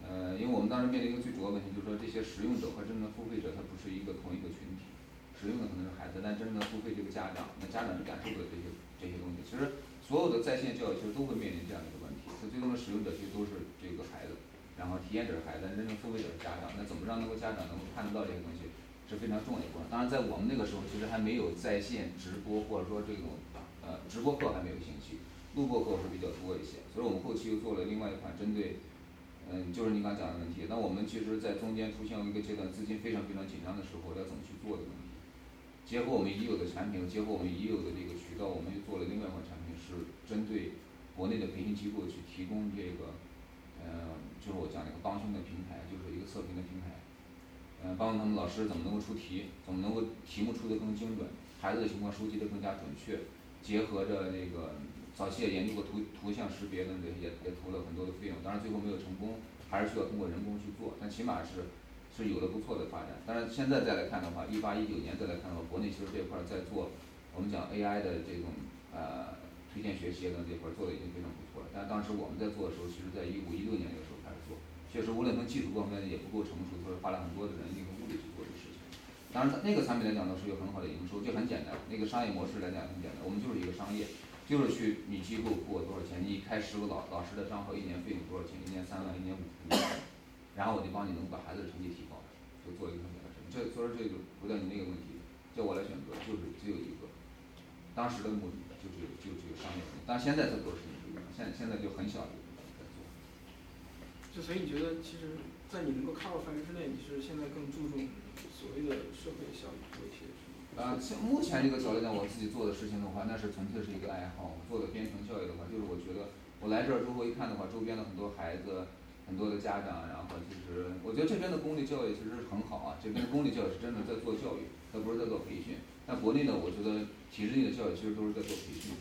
呃，因为我们当时面临一个最主要问题，就是说这些使用者和真正的付费者，他不是一个同一个群体。使用的可能是孩子，但真正的付费这个家长，那家长是感受不到这些这些东西。其实，所有的在线教育其实都会面临这样一个问题，它最终的使用者其实都是这个孩子，然后体验者是孩子，真正付费者是家长。那怎么让那个家长能够看得到这些东西，是非常重要的一环。当然，在我们那个时候，其实还没有在线直播，或者说这种。呃，直播课还没有兴起，录播课会比较多一些，所以我们后期又做了另外一款针对，嗯，就是你刚讲的问题。那我们其实，在中间出现了一个阶段，资金非常非常紧张的时候，要怎么去做的问题。结合我们已有的产品，结合我们已有的这个渠道，我们又做了另外一款产品，是针对国内的培训机构去提供这个，呃，就是我讲那个帮凶的平台，就是一个测评的平台，嗯，帮助他们老师怎么能够出题，怎么能够题目出的更精准，孩子的情况收集的更加准确。结合着那个早期也研究过图图像识别等等，也也投了很多的费用，当然最后没有成功，还是需要通过人工去做，但起码是是有了不错的发展。但是现在再来看的话，一八一九年再来看的话，国内其实这块在做，我们讲 AI 的这种呃推荐学习等这块做的已经非常不错了。但当时我们在做的时候，其实在一五一六年那个时候开始做，确实无论从技术方面也不够成熟，所以花了很多的人力和物力去做这个事情。当然，那个产品来讲呢，是有很好的营收，就很简单。那个商业模式来讲很简单，我们就是一个商业，就是去你机构付我多少钱，你开十个老老师的账号，一年费用多少钱？一年三万，一年五万，然后我就帮你能把孩子的成绩提高，就做一个很简单。这所以说这就回到你那个问题，叫我来选择，就是只有一个，当时的目的就是就只有商业。但现在在做事情不一样，现现在就很小在做。就所以你觉得，其实，在你能够 cover 范围之内，你是现在更注重？所谓的社会效益多一些是吗？啊，目前这个角度讲，我自己做的事情的话，那是纯粹是一个爱好。做的编程教育的话，就是我觉得我来这儿之后一看的话，周边的很多孩子，很多的家长，然后其实我觉得这边的公立教育其实很好啊。这边公立教育是真的在做教育，他不是在做培训。但国内呢，我觉得体制内的教育其实都是在做培训，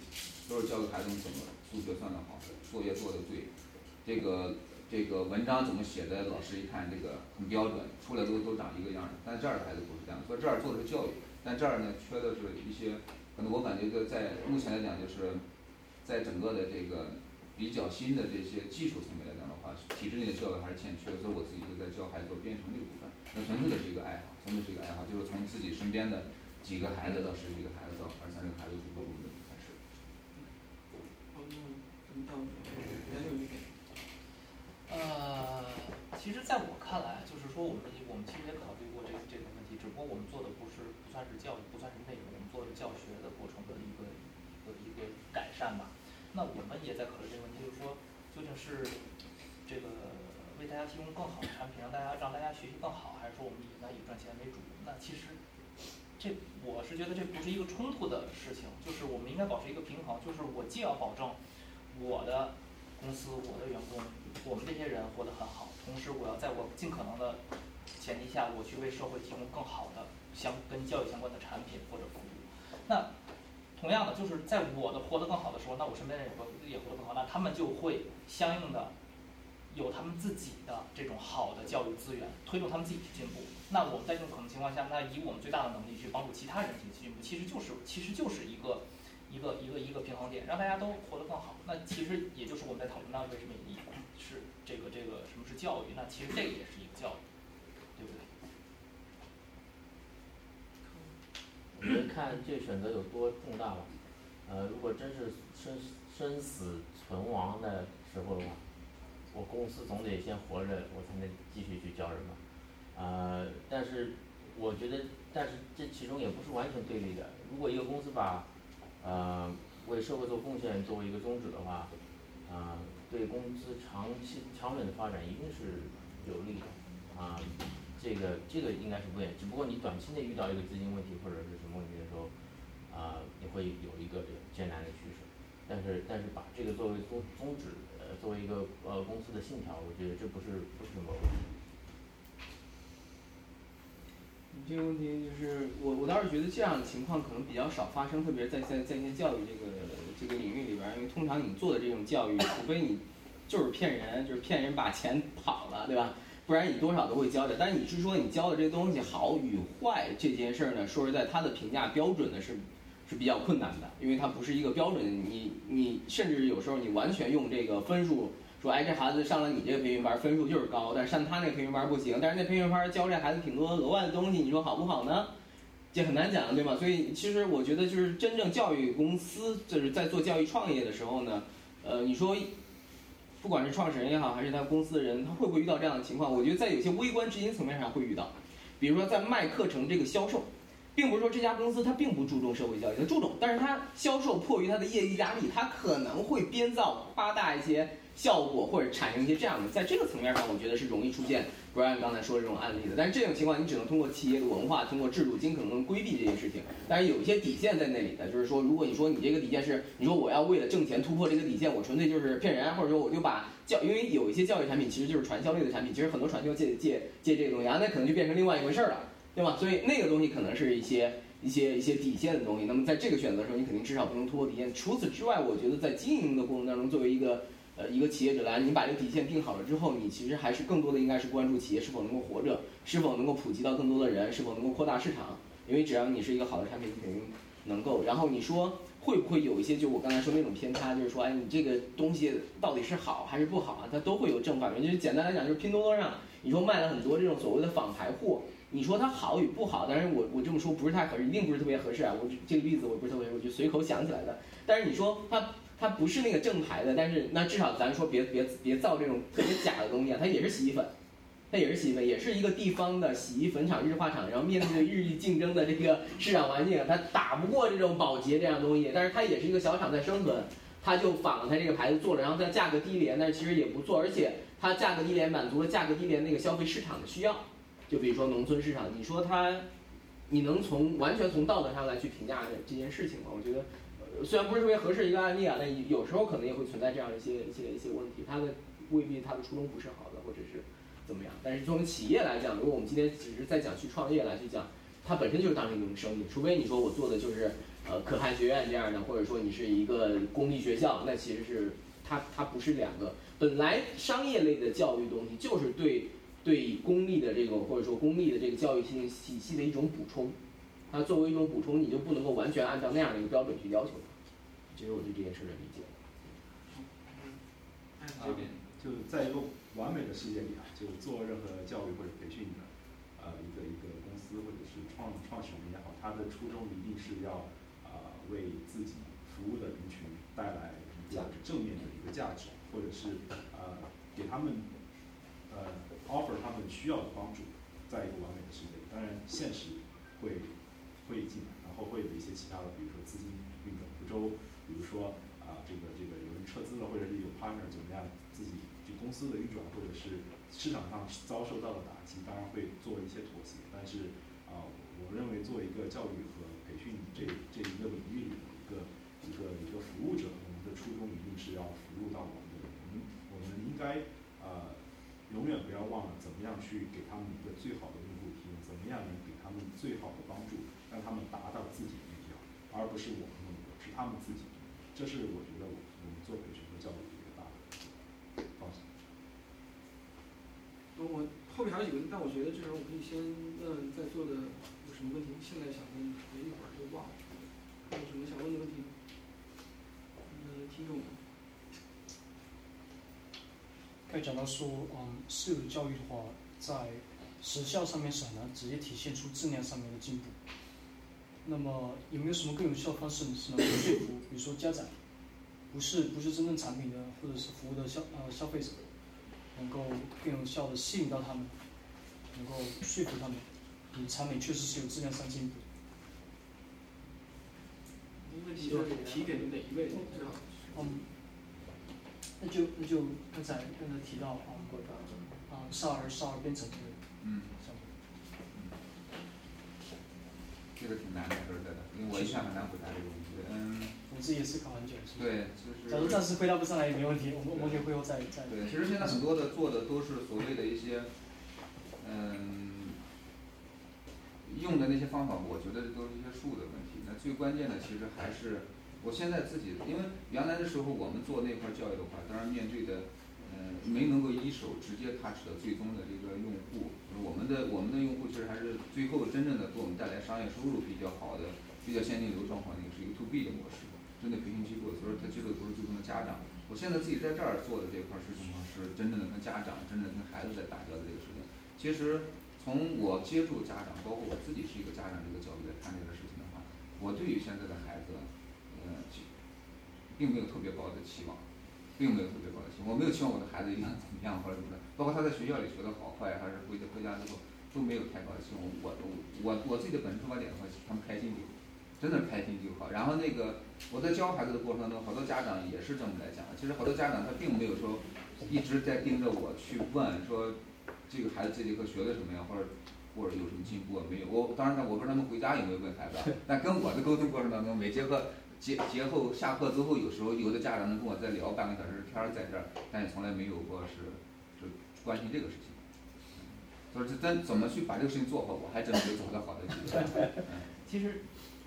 都是教给孩子们怎么数学算得好，作业做得对，这个。这个文章怎么写的？老师一看这个很标准，出来都都长一个样的。但这儿的孩子不是这样，所以这儿做的是教育，但这儿呢缺的是一些，可能我感觉就在目前来讲，就是在整个的这个比较新的这些技术层面来讲的话，体制内的教育还是欠缺。所以我自己就在教孩子做编程这个部分，那纯粹的是一个爱好，纯粹是一个爱好，就是从自己身边的几个孩子到十几个孩子到二三十个孩子逐步逐步的开始。呃，其实在我看来，就是说我们我们其实也考虑过这这个问题，只不过我们做的算是教育，不算是内容，我们做的教学的过程的一个一个一个改善吧。那我们也在考虑这个问题，就是说究竟是这个为大家提供更好的产品，让大家让大家学习更好，还是说我们以来以赚钱为主？那其实这我是觉得这不是一个冲突的事情，就是我们应该保持一个平衡，就是我既要保证我的。公司，我的员工，我们这些人活得很好，同时我要在我尽可能的前提下，我去为社会提供更好的相跟教育相关的产品或者服务。那同样的，就是在我的活得更好的时候，那我身边的人也活也活得更好，那他们就会相应的有他们自己的这种好的教育资源，推动他们自己去进步。那我们在这种可能情况下，那以我们最大的能力去帮助其他人去进步，其实就是其实就是一个一个一个一个平衡点，让大家都活得更好。那其实也就是我们在讨论到为什么你是这个这个什么是教育？那其实这个也是一个教育，对不对？我觉得看这选择有多重大吧。呃，如果真是生生死存亡的时候的话，我公司总得先活着，我才能继续去教人嘛。呃，但是我觉得，但是这其中也不是完全对立的。如果一个公司把呃为社会做贡献作为一个宗旨的话，啊，对公司长期长远的发展一定是有利的。啊，这个这个应该是不变，只不过你短期内遇到一个资金问题或者是什么问题的时候，啊，你会有一个这个艰难的趋势。但是但是把这个作为宗宗旨，呃，作为一个呃公司的信条，我觉得这不是不是什么问题。你这个问题就是我我倒是觉得这样的情况可能比较少发生，特别在在在线教育这个这个领域里边，因为通常你做的这种教育，除非你就是骗人，就是骗人把钱跑了，对吧？不然你多少都会教的。但是你是说你教的这东西好与坏这件事儿呢？说实在，它的评价标准呢是是比较困难的，因为它不是一个标准。你你甚至有时候你完全用这个分数。说哎，这孩子上了你这个培训班，分数就是高，但是上他那培训班不行。但是那培训班教这孩子挺多额外的东西，你说好不好呢？这很难讲，对吗？所以其实我觉得，就是真正教育公司就是在做教育创业的时候呢，呃，你说不管是创始人也好，还是他公司的人，他会不会遇到这样的情况？我觉得在有些微观执行层面上会遇到，比如说在卖课程这个销售，并不是说这家公司它并不注重社会教育，它注重，但是它销售迫于它的业绩压力，它可能会编造夸大一些。效果或者产生一些这样的，在这个层面上，我觉得是容易出现 Brian 刚才说这种案例的。但是这种情况，你只能通过企业的文化、通过制度尽可能规避这些事情。但是有一些底线在那里的，就是说，如果你说你这个底线是，你说我要为了挣钱突破这个底线，我纯粹就是骗人，或者说我就把教，因为有一些教育产品其实就是传销类的产品，其实很多传销借借借这个东西，啊，那可能就变成另外一回事了，对吧？所以那个东西可能是一些一些一些底线的东西。那么在这个选择的时候，你肯定至少不能突破底线。除此之外，我觉得在经营的过程当中，作为一个一个企业者来，你把这个底线定好了之后，你其实还是更多的应该是关注企业是否能够活着，是否能够普及到更多的人，是否能够扩大市场。因为只要你是一个好的产品，肯定能够。然后你说会不会有一些，就我刚才说那种偏差，就是说，哎，你这个东西到底是好还是不好啊？它都会有正反面。就是简单来讲，就是拼多多上，你说卖了很多这种所谓的仿牌货，你说它好与不好？但是我我这么说不是太合适，一定不是特别合适啊。我这个例子我不是特别，我就随口想起来的。但是你说它。它不是那个正牌的，但是那至少咱说别别别造这种特别假的东西啊！它也是洗衣粉，它也是洗衣粉，也是一个地方的洗衣粉厂、日化厂，然后面对日益竞争的这个市场环境，它打不过这种宝洁这样东西，但是它也是一个小厂在生存，它就仿了它这个牌子做了，然后它价格低廉，但是其实也不错，而且它价格低廉满足了价格低廉那个消费市场的需要，就比如说农村市场，你说它，你能从完全从道德上来去评价这这件事情吗？我觉得。虽然不是特别合适一个案例啊，但有时候可能也会存在这样一些一些一些问题，它的未必它的初衷不是好的，或者是怎么样。但是作为企业来讲，如果我们今天只是在讲去创业来去讲，它本身就是当成一种生意，除非你说我做的就是呃可汗学院这样的，或者说你是一个公立学校，那其实是它它不是两个。本来商业类的教育东西就是对对公立的这个或者说公立的这个教育体体系的一种补充。它作为一种补充，你就不能够完全按照那样的一个标准去要求它。这是我对这件事的理解。这边就在一个完美的世界里啊，就做任何教育或者培训的，呃，一个一个公司或者是创创始人也好，他的初衷一定是要啊为自己服务的人群带来一个正面的一个价值，或者是呃给他们呃 offer 他们需要的帮助，在一个完美的世界里，当然现实会。会进来，然后会有一些其他的，比如说资金运转不周，比如说啊，这个这个有人撤资了，或者是有 partner 怎么样，自己这公司的运转或者是市场上遭受到的打击，当然会做一些妥协。但是啊，我认为作为一个教育和培训这这一个领域里的一个一个一个服务者，我们的初衷一定是要服务到我们的人。我们我们应该呃永远不要忘了怎么样去给他们一个最好的用户体验，怎么样能给他们最好的帮助，让他们达到自己的目标，而不是我们的目标，是他们自己。这是我觉得我我们做培训和教育的一个大的方向。那我后面还有几个问题，但我觉得这时候我可以先问在座的有什么问题，现在想问，可能一会儿就忘了。还有什么想问的问题吗？嗯，听众们。刚才讲到说，嗯，私有教育的话，在时效上面是很难直接体现出质量上面的进步。那么有没有什么更有效的方式是能够说服，比如说家长，不是不是真正产品的或者是服务的消呃消费者，能够更有效的吸引到他们，能够说服他们，你产品确实是有质量上进步。问题是提给哪一位？嗯，那就那就刚才刚才提到啊，啊少儿少儿编程的嗯，项目。这个挺难的，说实在的，因为我一向很难回答这个问题。嗯，我自己也思考很久。是吧对，就是。假如暂时回答不上来也没问题，我们我们可以会后再再。对，其实现在很多的做的都是所谓的一些，嗯，用的那些方法，我觉得都是一些术的问题。那最关键的其实还是，我现在自己，因为原来的时候我们做那块儿教育的话，当然面对的，没能够一手直接 touch 的最终的这个用户。我们的我们的用户其实还是最后真正的给我们带来商业收入比较好的、比较现金流状况的，是一个 to B 的模式。针对培训机构，所以说他接触的不是最终的家长。我现在自己在这儿做的这块事情呢，是真正的跟家长、真正跟孩子在打交道这个事情。其实从我接触家长，包括我自己是一个家长这个角度来看这个事情的话，我对于现在的孩子，呃，并没有特别高的期望，并没有特别高的期望。我没有期望我的孩子一定怎么样或者怎么的，包括他在学校里学的好坏，还是回回家之后都没有太高的期望。我我我自己的本质出发点的话，他们开心就好，真的开心就好。然后那个我在教孩子的过程当中，好多家长也是这么来讲的。其实好多家长他并没有说一直在盯着我去问说这个孩子这节课学的什么呀，或者或者有什么进步啊没有？我当然了我不知道他们回家有没有问孩子，但跟我的沟通过程当中，每节课节节后下课之后，有时候有的家长能跟我再聊半个小时天儿在这儿，但也从来没有过是是关心这个事情。所以这真怎么去把这个事情做好，我还真没有找到好的解决办法。嗯其实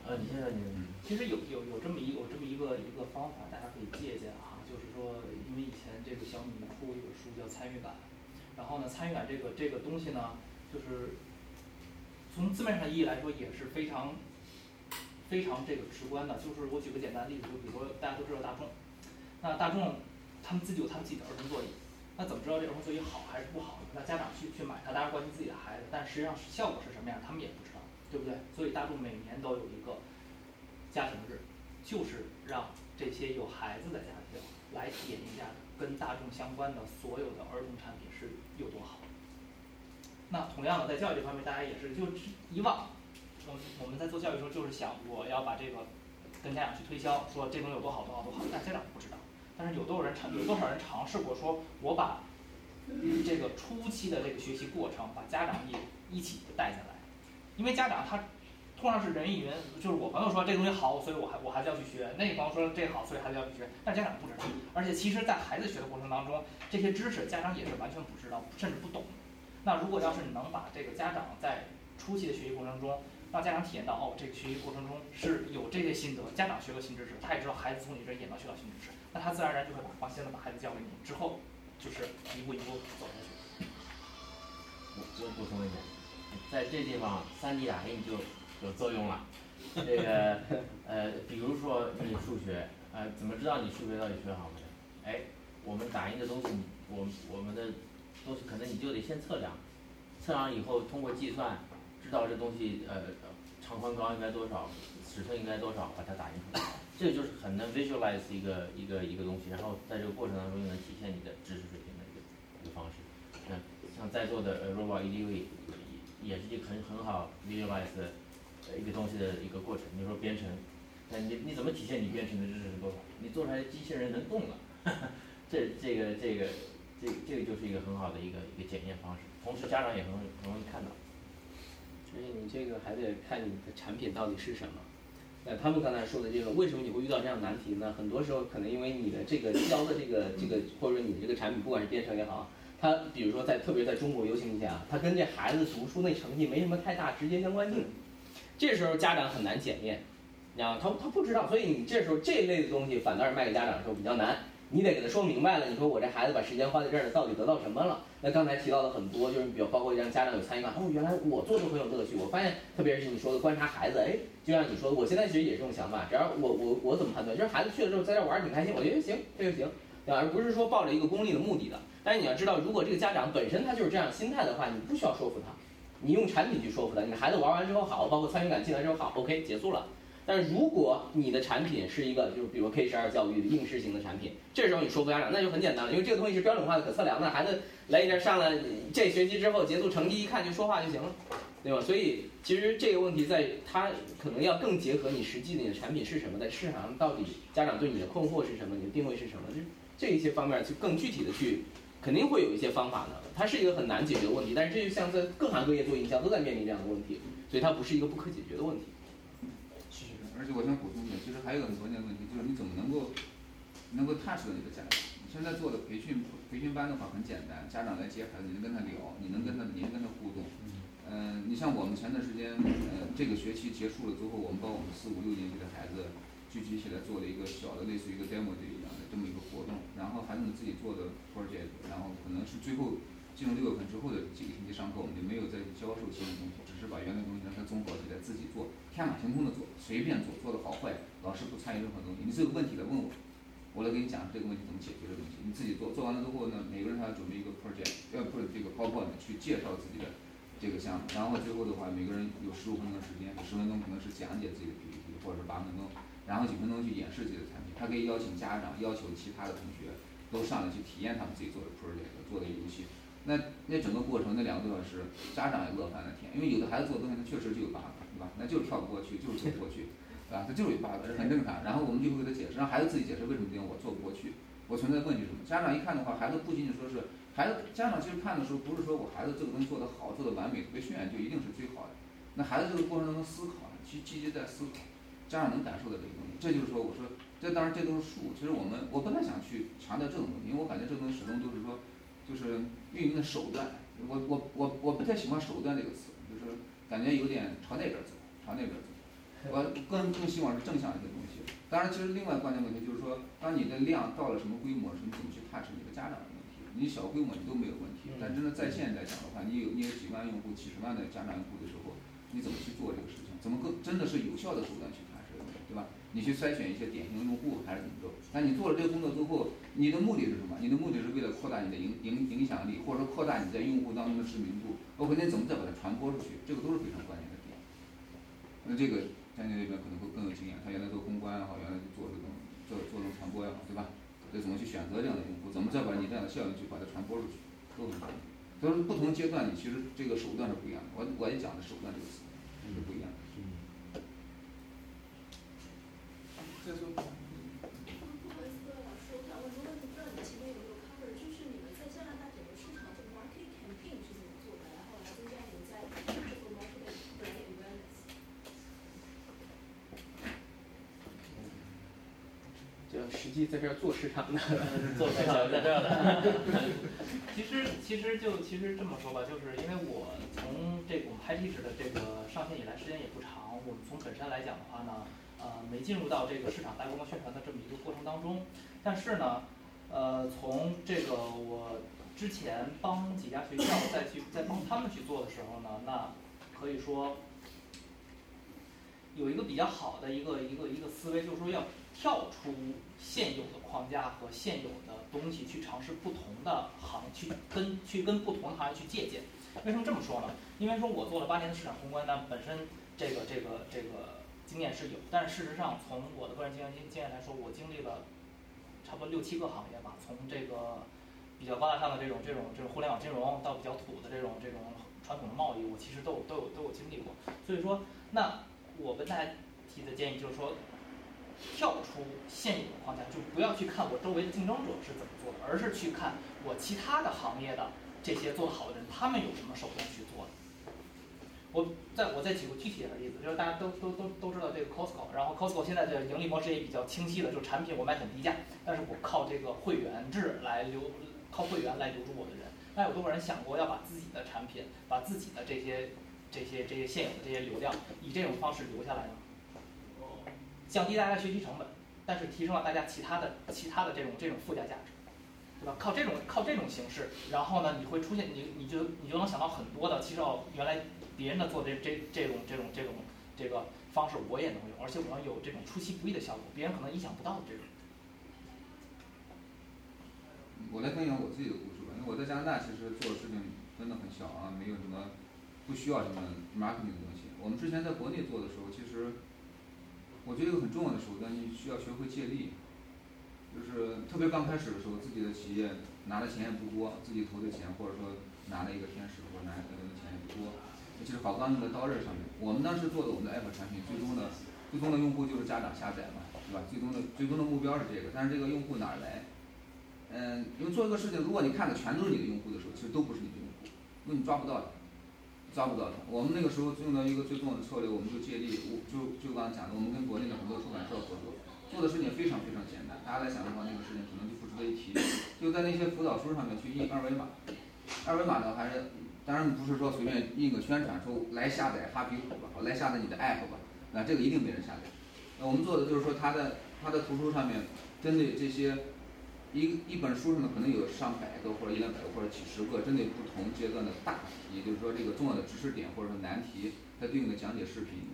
呃，你现在你其实有有有这么一有这么一个一个方法，大家可以借鉴啊，就是说，因为以前这个小米出过一本书叫参与感，然后呢，参与感这个这个东西呢，就是从字面上意义来说也是非常非常这个直观的。就是我举个简单的例子，就比如说大家都知道大众，那大众他们自己有他们自己的儿童座椅，那怎么知道这儿童座椅好还是不好呢？那家长去去买它，当然关心自己的孩子，但实际上效果是什么样，他们也不知道，对不对？所以大众每年都有一个家庭日，就是让这些有孩子的家庭来体验一下跟大众相关的所有的儿童产品是有多好。那同样的，在教育这方面，大家也是，就以往我我们在做教育的时候，就是想我要把这个跟家长去推销，说这东西有多好多好多好，但家长不知道。但是有多少人尝有多少人尝试过说，我把这个初期的这个学习过程，把家长也一起带进来，因为家长他通常是人云亦云，就是我朋友说这东西好，所以我还我孩子要去学；那个朋友说这好，所以孩子要去学。但家长不知道，而且其实，在孩子学的过程当中，这些知识家长也是完全不知道，甚至不懂。那如果要是能把这个家长在初期的学习过程中，让家长体验到哦，这个学习过程中是有这些心得，家长学了新知识，他也知道孩子从你这儿也能学到新知识，那他自然而然就会把放心的把孩子交给你，之后就是一步一步走下去。我我补充一点，在这地方三 D 打印就有作用了。这个 呃，比如说你数学，呃，怎么知道你数学到底学好没有？哎，我们打印的东西，我我们的东西可能你就得先测量，测量以后通过计算，知道这东西呃长宽高应该多少，尺寸应该多少，把它打印出来。这个就是很能 visualize 一个一个一个东西，然后在这个过程当中又能体现你的知识水平的一个一个方式。嗯，像在座的呃 robot EDV 也也是一个很很好 visualize 的一个东西的一个过程。你说编程，那你你怎么体现你编程的知识是多少？你做出来的机器人能动了，这这个这个这这个就是一个很好的一个一个检验方式，同时家长也很很容易看到。所以你这个还得看你的产品到底是什么。呃，他们刚才说的这个，为什么你会遇到这样难题呢？很多时候可能因为你的这个教的这个这个，或者说你这个产品，不管是编程也好，它比如说在特别在中国流行一下，它跟这孩子读书那成绩没什么太大直接相关性。这时候家长很难检验，你知道他他不知道，所以你这时候这类的东西反倒是卖给家长的时候比较难。你得给他说明白了，你说我这孩子把时间花在这儿了，到底得到什么了？那刚才提到的很多，就是比如包括让家长有参与感。哦，原来我做的很有乐趣。我发现，特别是你说的观察孩子，哎，就像你说的，我现在其实也是这种想法。只要我我我怎么判断？就是孩子去了之后在这玩儿挺开心，我觉得行，这就行，对吧？而不是说抱着一个功利的目的的。但是你要知道，如果这个家长本身他就是这样心态的话，你不需要说服他，你用产品去说服他。你孩子玩完之后好，包括参与感进来之后好，OK，结束了。但如果你的产品是一个就是比如 K 十二教育应试型的产品，这时候你说服家长那就很简单了，因为这个东西是标准化的、可测量的，孩子来你这上了这学期之后结束成绩一看就说话就行了，对吧？所以其实这个问题在它可能要更结合你实际的你的产品是什么，在市场上到底家长对你的困惑是什么，你的定位是什么，就这一些方面就更具体的去，肯定会有一些方法的。它是一个很难解决的问题，但是这就像在各行各业做营销都在面临这样的问题，所以它不是一个不可解决的问题。而且我想补充一点，其实还有个很关键的问题，就是你怎么能够能够踏实的你的家长？你现在做的培训培训班的话很简单，家长来接孩子，你能跟他聊，你能跟他，你能跟他互动。嗯，你像我们前段时间，呃，这个学期结束了之后，我们把我们四五六年级的孩子聚集起来，做了一个小的类似于一个 demo 这一样的这么一个活动，然后孩子们自己做的 project，然后可能是最后进入六月份之后的几个星期上课，我们就没有再教授新的东西，只是把原来东西让他综合起来自己做。天马行空的做，随便做，做的好坏，老师不参与任何东西。你这个问题来问我，我来给你讲这个问题怎么解决的东西。你自己做，做完了之后呢，每个人他要准备一个 project，要不是这个 PowerPoint 去介绍自己的这个项目。然后最后的话，每个人有十五分钟的时间，十分钟可能是讲解自己的 PPT，或者是八分钟，然后几分钟去演示自己的产品。他可以邀请家长，要求其他的同学都上来去体验他们自己做的 project，做的游戏。那那整个过程那两个多小时，家长也乐翻了天，因为有的孩子做的东西他确实就有 bug。对吧？那就是跳不过去，就是走不过去，啊，他就是有 bug，这很正常。然后我们就会给他解释，让孩子自己解释为什么这样我做不过去，我存在问题什么。家长一看的话，孩子不仅仅说是孩子，家长其实看的时候不是说我孩子这个东西做得好，做得完美，特别炫就一定是最好的。那孩子这个过程当中思考，去积极在思考，家长能感受到这个东西。这就是说，我说这当然这都是数。其实我们我不太想去强调这种东西，因为我感觉这东西始终都是说，就是运营的手段。我我我我不太喜欢手段这个词，就是。感觉有点朝那边走，朝那边走。我更更希望是正向一些东西。当然，其实另外关键问题就是说，当你的量到了什么规模时，你怎么去踏实你的家长的问题？你小规模你都没有问题，但真的在线来讲的话，你有你有几万用户、几十万的家长用户的时候，你怎么去做这个事情？怎么更真的是有效的手段去？你去筛选一些典型用户还是怎么着？那你做了这个工作之后，你的目的是什么？你的目的是为了扩大你的影影影响力，或者说扩大你在用户当中的知名度。我肯定怎么再把它传播出去？这个都是非常关键的点。那这个江姐那边可能会更有经验，他原来做公关也好，原来做这种做做这种传播也好，对吧？这怎么去选择这样的用户？怎么再把你这样的效应去把它传播出去？都很关键。所以说不同阶段你其实这个手段是不一样的。我我也讲的手段这个词是不一样的。嗯。再说。实际在这儿做市场的，做市场在这儿的。其实其实就其实这么说吧，就是因为我从这个我们拍地址的这个上线以来时间也不长，我们从本身来讲的话呢，呃，没进入到这个市场大规模宣传的这么一个过程当中。但是呢，呃，从这个我之前帮几家学校再去再帮他们去做的时候呢，那可以说有一个比较好的一个一个一个思维，就是说要跳出。现有的框架和现有的东西去尝试不同的行，去跟去跟不同的行业去借鉴。为什么这么说呢？因为说我做了八年的市场公关，那本身这个这个这个经验是有，但是事实上从我的个人经验经经验来说，我经历了差不多六七个行业吧，从这个比较高大上的这种这种这种互联网金融，到比较土的这种这种传统的贸易，我其实都有都有都有经历过。所以说，那我跟大家提的建议就是说。跳出现有的框架，就不要去看我周围的竞争者是怎么做的，而是去看我其他的行业的这些做得好的人，他们有什么手段去做。我再我再举个具体点的例子，就是大家都都都都知道这个 Costco，然后 Costco 现在的盈利模式也比较清晰了，就是产品我卖很低价，但是我靠这个会员制来留靠会员来留住我的人。那有多少人想过要把自己的产品，把自己的这些这些这些现有的这些流量，以这种方式留下来呢？降低大家学习成本，但是提升了大家其他的其他的这种这种附加价值，对吧？靠这种靠这种形式，然后呢，你会出现你你就你就能想到很多的，其实哦，原来别人的做这这这种这种这种这个方式我也能用，而且我能有这种出其不意的效果，别人可能意想不到的这种。我来分享我自己的故事吧，因为我在加拿大其实做的事情真的很小啊，没有什么不需要什么 marketing 的东西。我们之前在国内做的时候，其实我觉得一个很重要的手段，你需要学会借力。就是特别刚开始的时候，自己的企业拿的钱也不多，自己投的钱或者说拿了一个天使或者拿一个就是好刚用在刀刃上面。我们当时做的我们的 app 产品，最终的最终的用户就是家长下载嘛，对吧？最终的最终的目标是这个，但是这个用户哪儿来？嗯，因为做一个事情，如果你看的全都是你的用户的时候，其实都不是你的用户，因为你抓不到他，抓不到他。我们那个时候用到一个最重要的策略，我们就借力，我就就刚才讲的，我们跟国内的很多出版社合作，做的事情非常非常简单。大家来想的话，那个事情可能就不值得一提，就在那些辅导书上面去印二维码，二维码呢还是，当然不是说随便印个宣传说来下载哈皮虎吧，来下载你的 app 吧，那这个一定没人下载。那我们做的就是说，它的它的图书上面针对这些。一一本书上面可能有上百个或者一两百个或者几十个针对不同阶段的大题，也就是说这个重要的知识点或者说难题，它对应的讲解视频。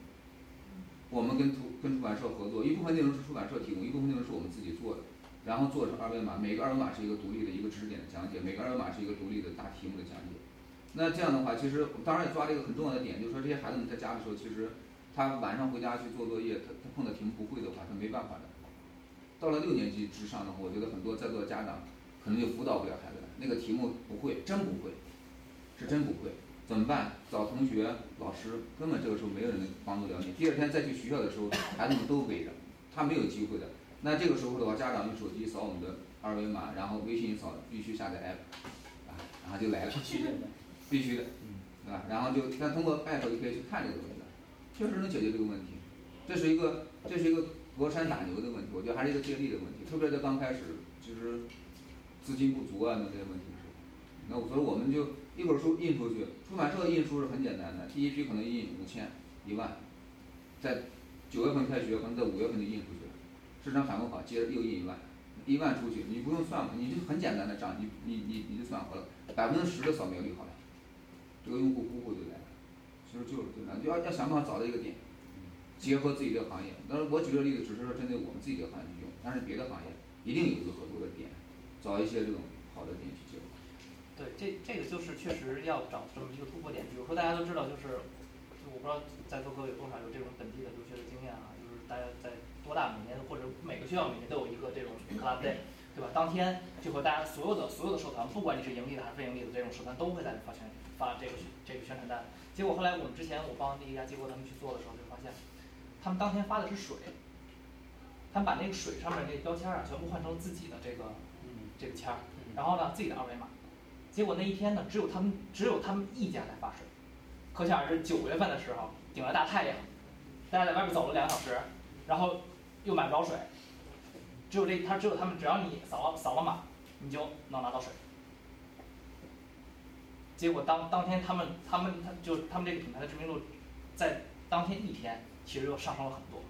我们跟图跟出版社合作，一部分内容是出版社提供，一部分内容是我们自己做的，然后做成二维码，每个二维码是一个独立的一个知识点的讲解，每个二维码是一个独立的大题目的讲解。那这样的话，其实当然也抓了一个很重要的点，就是说这些孩子们在家的时候，其实他晚上回家去做作业，他他碰到题目不会的话，他没办法的。到了六年级之上的话，我觉得很多在座的家长可能就辅导不了孩子了。那个题目不会，真不会，是真不会，怎么办？找同学、老师，根本这个时候没有人能帮助了你。第二天再去学校的时候，孩子们都围着，他没有机会的。那这个时候的话，家长用手机扫我们的二维码，然后微信扫，必须下载 app，啊，然后就来了，必须的，对吧？然后就但通过 app 就可以去看这个东西了，确实能解决这个问题。这是一个，这是一个。隔山打牛的问题，我觉得还是一个借力的问题，特别在刚开始，就是资金不足啊，那这些问题是。那所以我们就一本书印出去，出版社印书是很简单的，第一批可能印五千、一万，在九月份开学，可能在五月份就印出去了，市场反馈好，接着又印一万，一万出去，你不用算嘛，你就很简单的账，你你你你就算好了，百分之十的扫描率好了，一个用户呼呼就来了，其实就是这样，要要想办法找到一个点。结合自己的行业，当然我举个例子，只是说针对我们自己的行业去用，但是别的行业一定有一个合作的点，找一些这种好的点去结合。对，这这个就是确实要找这么一个突破点。比如说大家都知道，就是我不知道在座各位有多少有这种本地的留学的经验啊，就是大家在多大每年或者每个学校每年都有一个这种 club day，对吧？当天就和大家所有的所有的社团，不管你是盈利的还是非盈利的这种社团，都会在这发宣发这个这个宣传单。结果后来我们之前我帮那一家机构他们去做的时候，就发现。他们当天发的是水，他们把那个水上面那个标签儿啊，全部换成自己的这个这个签儿，然后呢自己的二维码，结果那一天呢，只有他们只有他们一家在发水，可想而知九月份的时候顶着大太阳，大家在外面走了两个小时，然后又买不着水，只有这他只有他们只要你扫了扫了码，你就能拿到水，结果当当天他们他们他就他们这个品牌的知名度，在当天一天。其实又上升了很多，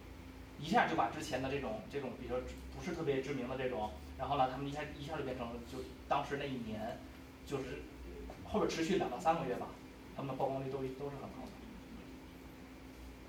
一下就把之前的这种这种，比如说不是特别知名的这种，然后呢，他们一下一下就变成了，就当时那一年，就是后边持续两到三个月吧，他们的曝光率都都是很高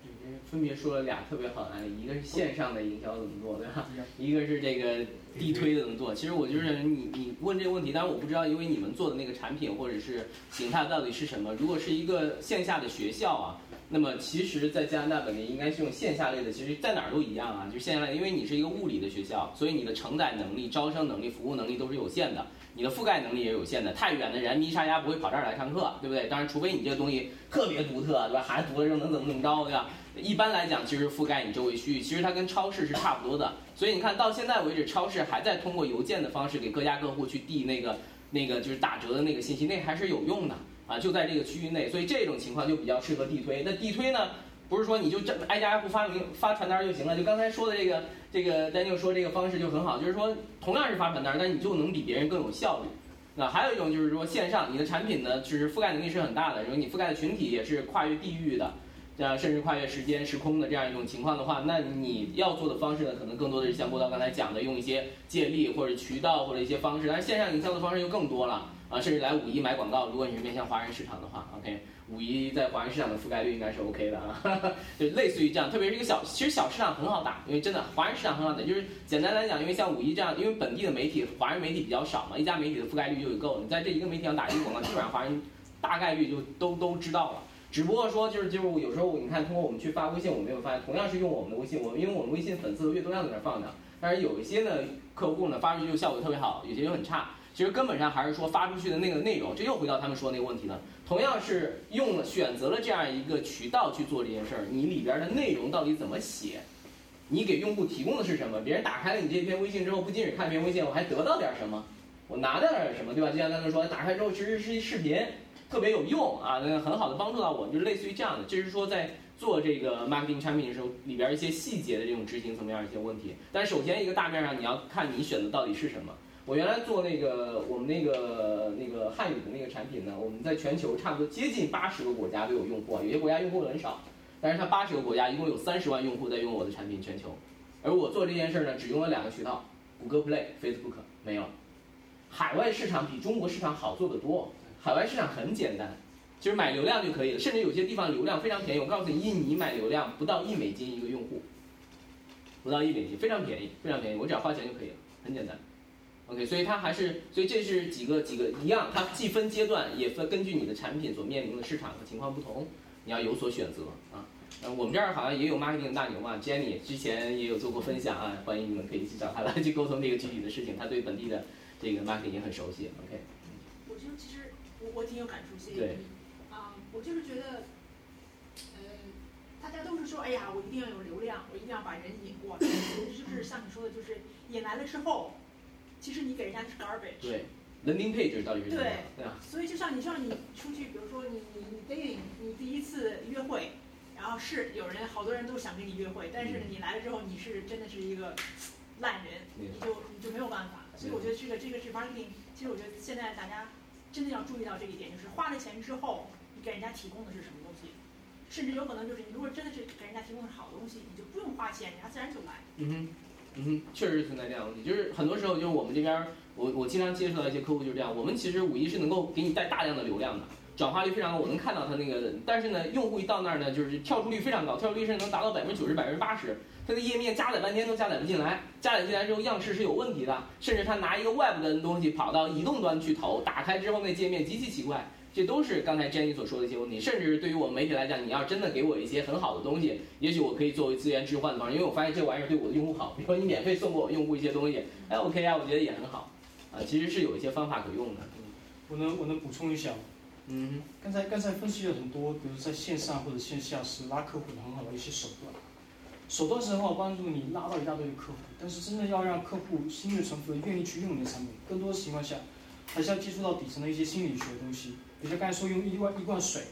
的。分别说了俩特别好的案例，一个是线上的营销怎么做，对吧？一个是这个地推怎么做。其实我就是你你问这个问题，当然我不知道，因为你们做的那个产品或者是形态到底是什么。如果是一个线下的学校啊。那么其实，在加拿大本地应该是用线下类的，其实在哪儿都一样啊，就线下类，因为你是一个物理的学校，所以你的承载能力、招生能力、服务能力都是有限的，你的覆盖能力也有限的。太远的人，泥沙家不会跑这儿来上课，对不对？当然，除非你这个东西特别独特，对吧？孩子读了之后能怎么怎么着，对吧？一般来讲，其实覆盖你周围区域，其实它跟超市是差不多的。所以你看到现在为止，超市还在通过邮件的方式给各家各户去递那个那个就是打折的那个信息，那还是有用的啊，就在这个区域内。所以这种情况就比较适合地推。那地推呢？不是说你就这挨家挨户发明发传单就行了，就刚才说的这个这个丹尼说这个方式就很好，就是说同样是发传单，但你就能比别人更有效率，那还有一种就是说线上，你的产品呢，其实覆盖能力是很大的，然后你覆盖的群体也是跨越地域的，这样甚至跨越时间时空的这样一种情况的话，那你要做的方式呢，可能更多的是像郭导刚才讲的，用一些借力或者渠道或者一些方式，但是线上营销的方式又更多了啊，甚至来五一买广告，如果你是面向华人市场的话，OK。五一在华人市场的覆盖率应该是 OK 的啊，就类似于这样，特别是一个小，其实小市场很好打，因为真的华人市场很好打，就是简单来讲，因为像五一这样，因为本地的媒体华人媒体比较少嘛，一家媒体的覆盖率就够，你在这一个媒体上打一个广告，基本上华人大概率就都都知道了。只不过说就是就是有时候你看通过我们去发微信，我没有发现同样是用我们的微信，我们因为我们微信粉丝的阅读量在那放着，但是有一些呢客户呢发出去就效果特别好，有些又很差。其实根本上还是说发出去的那个内容，这又回到他们说那个问题了。同样是用了选择了这样一个渠道去做这件事儿，你里边的内容到底怎么写？你给用户提供的是什么？别人打开了你这篇微信之后，不仅仅看一篇微信，我还得到点什么？我拿到点什么，对吧？就像刚才说，打开之后其实是一视频，特别有用啊，那很好的帮助到我，就是类似于这样的。就是说在做这个 marketing 产品的时候，里边一些细节的这种执行层面一些问题。但首先一个大面上，你要看你选的到底是什么。我原来做那个我们那个那个汉语的那个产品呢，我们在全球差不多接近八十个国家都有用户，啊有些国家用户很少，但是它八十个国家一共有三十万用户在用我的产品，全球。而我做这件事呢，只用了两个渠道，谷歌 Play、Facebook 没有。海外市场比中国市场好做得多，海外市场很简单，就是买流量就可以了，甚至有些地方流量非常便宜。我告诉你，印尼买流量不到一美金一个用户，不到一美金，非常便宜，非常便宜，我只要花钱就可以了，很简单。OK，所以它还是，所以这是几个几个一样，它既分阶段，也分根据你的产品所面临的市场和情况不同，你要有所选择啊。呃，我们这儿好像也有 marketing 大牛嘛，Jenny 之前也有做过分享啊，欢迎你们可以去找他来去沟通这个具体的事情，他对本地的这个 marketing 也很熟悉。OK。我就其实我我挺有感触些。对。啊，我就是觉得，呃，大家都是说，哎呀，我一定要有流量，我一定要把人引过来，就是像你说的，就是引来了之后。其实你给人家是 garbage。对，landing page 到底是什么？对啊。所以就像你，像你出去，比如说你你你 dating，你第一次约会，然后是有人，好多人都想跟你约会，但是你来了之后，你是真的是一个烂人，你就你就没有办法。所以我觉得这个这个是 marketing。其实我觉得现在大家真的要注意到这一点，就是花了钱之后，你给人家提供的是什么东西，甚至有可能就是你如果真的是给人家提供的是好东西，你就不用花钱，人家自然就来。嗯哼。嗯，确实存在这样的问题，就是很多时候就是我们这边，我我经常接触到一些客户就是这样，我们其实五一是能够给你带大量的流量的，转化率非常高，我能看到他那个，但是呢，用户一到那儿呢，就是跳出率非常高，跳出率甚至能达到百分之九十、百分之八十，他的页面加载半天都加载不进来，加载进来之后样式是有问题的，甚至他拿一个 web 的东西跑到移动端去投，打开之后那界面极其奇怪。这都是刚才 Jenny 所说的一些问题，甚至对于我们媒体来讲，你要真的给我一些很好的东西，也许我可以作为资源置换的方式，因为我发现这玩意儿对我的用户好。比如说你免费送给我用户一些东西，哎，OK 啊，我觉得也很好，啊，其实是有一些方法可用的。我能我能补充一下，嗯，刚才刚才分析了很多，比如在线上或者线下是拉客户的很好的一些手段，手段是很好帮助你拉到一大堆的客户，但是真的要让客户心悦诚服的愿意去用你的产品，更多的情况下还是要接触到底层的一些心理学东西。比如刚才说用一罐一罐水，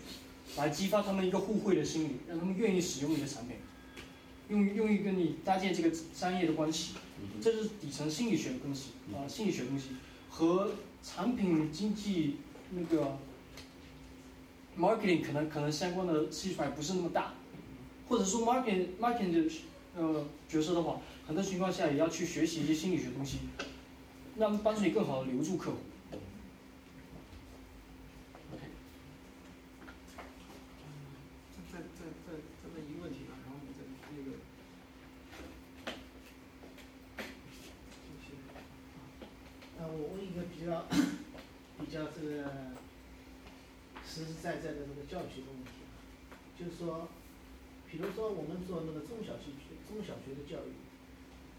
来激发他们一个互惠的心理，让他们愿意使用你的产品，用用于跟你搭建这个商业的关系，这是底层心理学的东西啊，心理学东西。和产品经济那个 marketing 可能可能相关的基础还不是那么大，或者说 marketing marketing 的呃角色的话，很多情况下也要去学习一些心理学东西，让帮助你更好的留住客户。比较这个实实在在的这个教学的问题，就是说，比如说我们做那个中小学中小学的教育，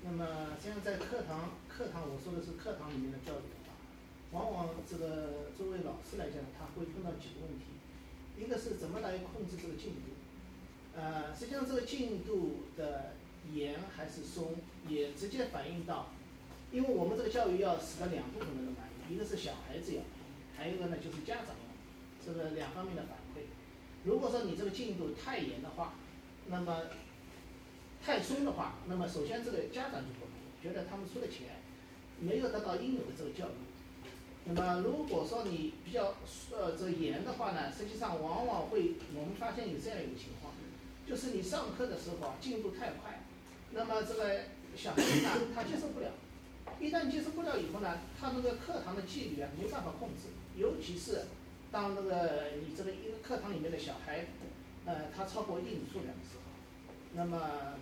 那么这样在课堂课堂我说的是课堂里面的教育的话，往往这个作为老师来讲，他会碰到几个问题，一个是怎么来控制这个进度，呃，实际上这个进度的严还是松，也直接反映到，因为我们这个教育要使得两部分人都满意。一个是小孩子要，还有一个呢就是家长要，这个两方面的反馈。如果说你这个进度太严的话，那么太松的话，那么首先这个家长就不满意，觉得他们出的钱没有得到应有的这个教育。那么如果说你比较呃这严的话呢，实际上往往会我们发现有这样一个情况，就是你上课的时候啊进度太快，那么这个小孩子呢他接受不了，一旦接受不了以后呢，他那个课堂的纪律啊没办法控制，尤其是当那个你这个一个课堂里面的小孩，呃他超过一定数量的时候，那么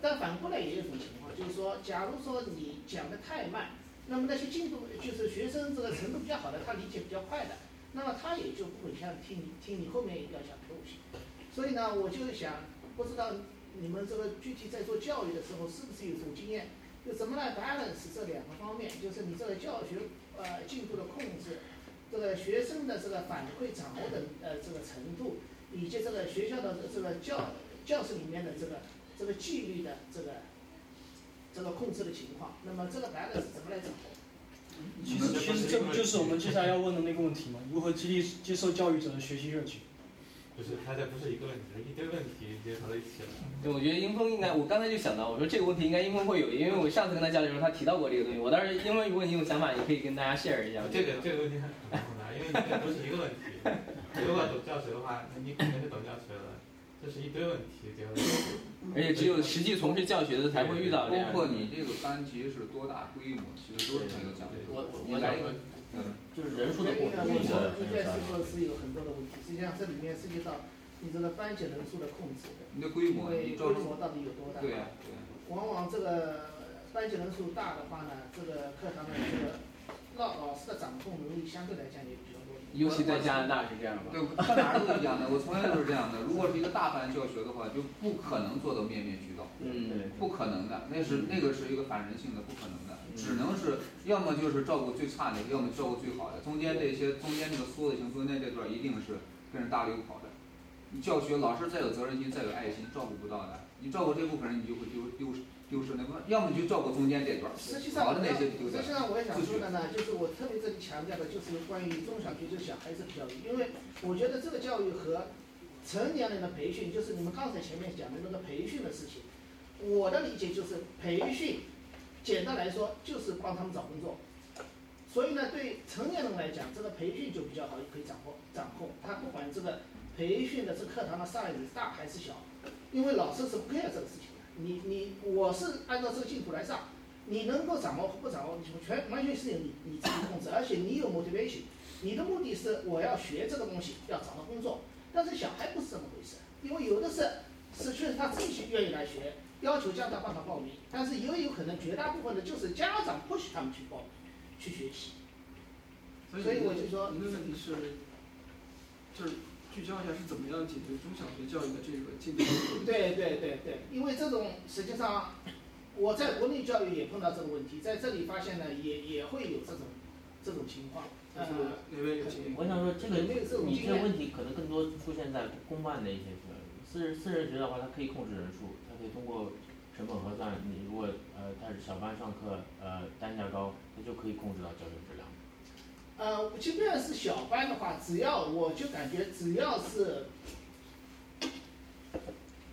但反过来也有一种情况，就是说假如说你讲的太慢。那么那些进度就是学生这个程度比较好的，他理解比较快的，那么他也就不会像听你听你后面要讲的东西。所以呢，我就想，不知道你们这个具体在做教育的时候，是不是有这种经验，就怎么来 balance 这两个方面，就是你这个教学呃进度的控制，这个学生的这个反馈掌握的呃这个程度，以及这个学校的这个教教室里面的这个这个纪律的这个。这个控制的情况，那么这个白的是怎么来掌握？其实其实这不就是我们接下来要问的那个问题吗？如何激励接受教育者的学习热情？就是，他这不是一个问题，是一堆问题结合在一起了。对，我觉得英峰应该，我刚才就想到，我说这个问题应该英峰会有，因为我上次跟他交流的时候，他提到过这个东西。我当时英峰如果你有想法，也可以跟大家 share 一下。这个这个问题很很复杂，因为你这不是一个问题。如果懂教学的话，那你肯定是懂教学的。这是一堆问题，结合在一起。而且只有实际从事教学的才会遇到这样。包括你这个班级是多大规模，其实都是很有讲究。我我来一个，嗯，就是人数的控制。应该是说是有很多的问题，实际上这里面涉及到你这个班级人数的控制。你的规模，你规模到底有多大？对呀，对。往往这个班级人数大的话呢，这个课堂的这个老老师的掌控能力相对来讲也比较。尤其在加拿大是这样吧？对，在哪儿都一样的。我从来都是这样的。如果是一个大班教学的话，就不可能做到面面俱到。嗯，不可能的，那是那个是一个反人性的，不可能的。只能是要么就是照顾最差的，要么照顾最好的。中间这些中间那个缩的型中间这段一定是跟着大流跑的。你教学老师再有责任心，再有爱心，照顾不到的。你照顾这部分人，你就会丢丢失。丢失那个，要么你就照顾中间这段，实际上好的那些丢实际上我也想说的呢，就是我特别这里强调的，就是关于中小学就小孩子教育，因为我觉得这个教育和成年人的培训，就是你们刚才前面讲的那个培训的事情，我的理解就是培训，简单来说就是帮他们找工作。所以呢，对成年人来讲，这个培训就比较好，可以掌握掌控。他不管这个培训的这课堂的 size 大还是小，因为老师是不 care 这个事情的。你你我是按照这个进度来上，你能够掌握和不掌握，全完全是由你你自己控制，而且你有 motivation，你的目的是我要学这个东西，要找到工作。但是小孩不是这么回事，因为有的是是确实他自己愿意来学，要求家长帮他报名，但是也有可能绝大部分的就是家长不许他们去报名去学习。所以我就说，你的问题是，就是。聚焦一下是怎么样解决中小学教育的这个进度？对对对对，因为这种实际上我在国内教育也碰到这个问题，在这里发现呢也也会有这种这种情况。呃，哪位有经验？我想说这个你这个问题可能更多出现在公办的一些学校，私人私人学校的话，它可以控制人数，它可以通过成本核算，你如果呃他是小班上课，呃单价高，它就可以控制到教学质量。呃，即便是小班的话，只要我就感觉只要是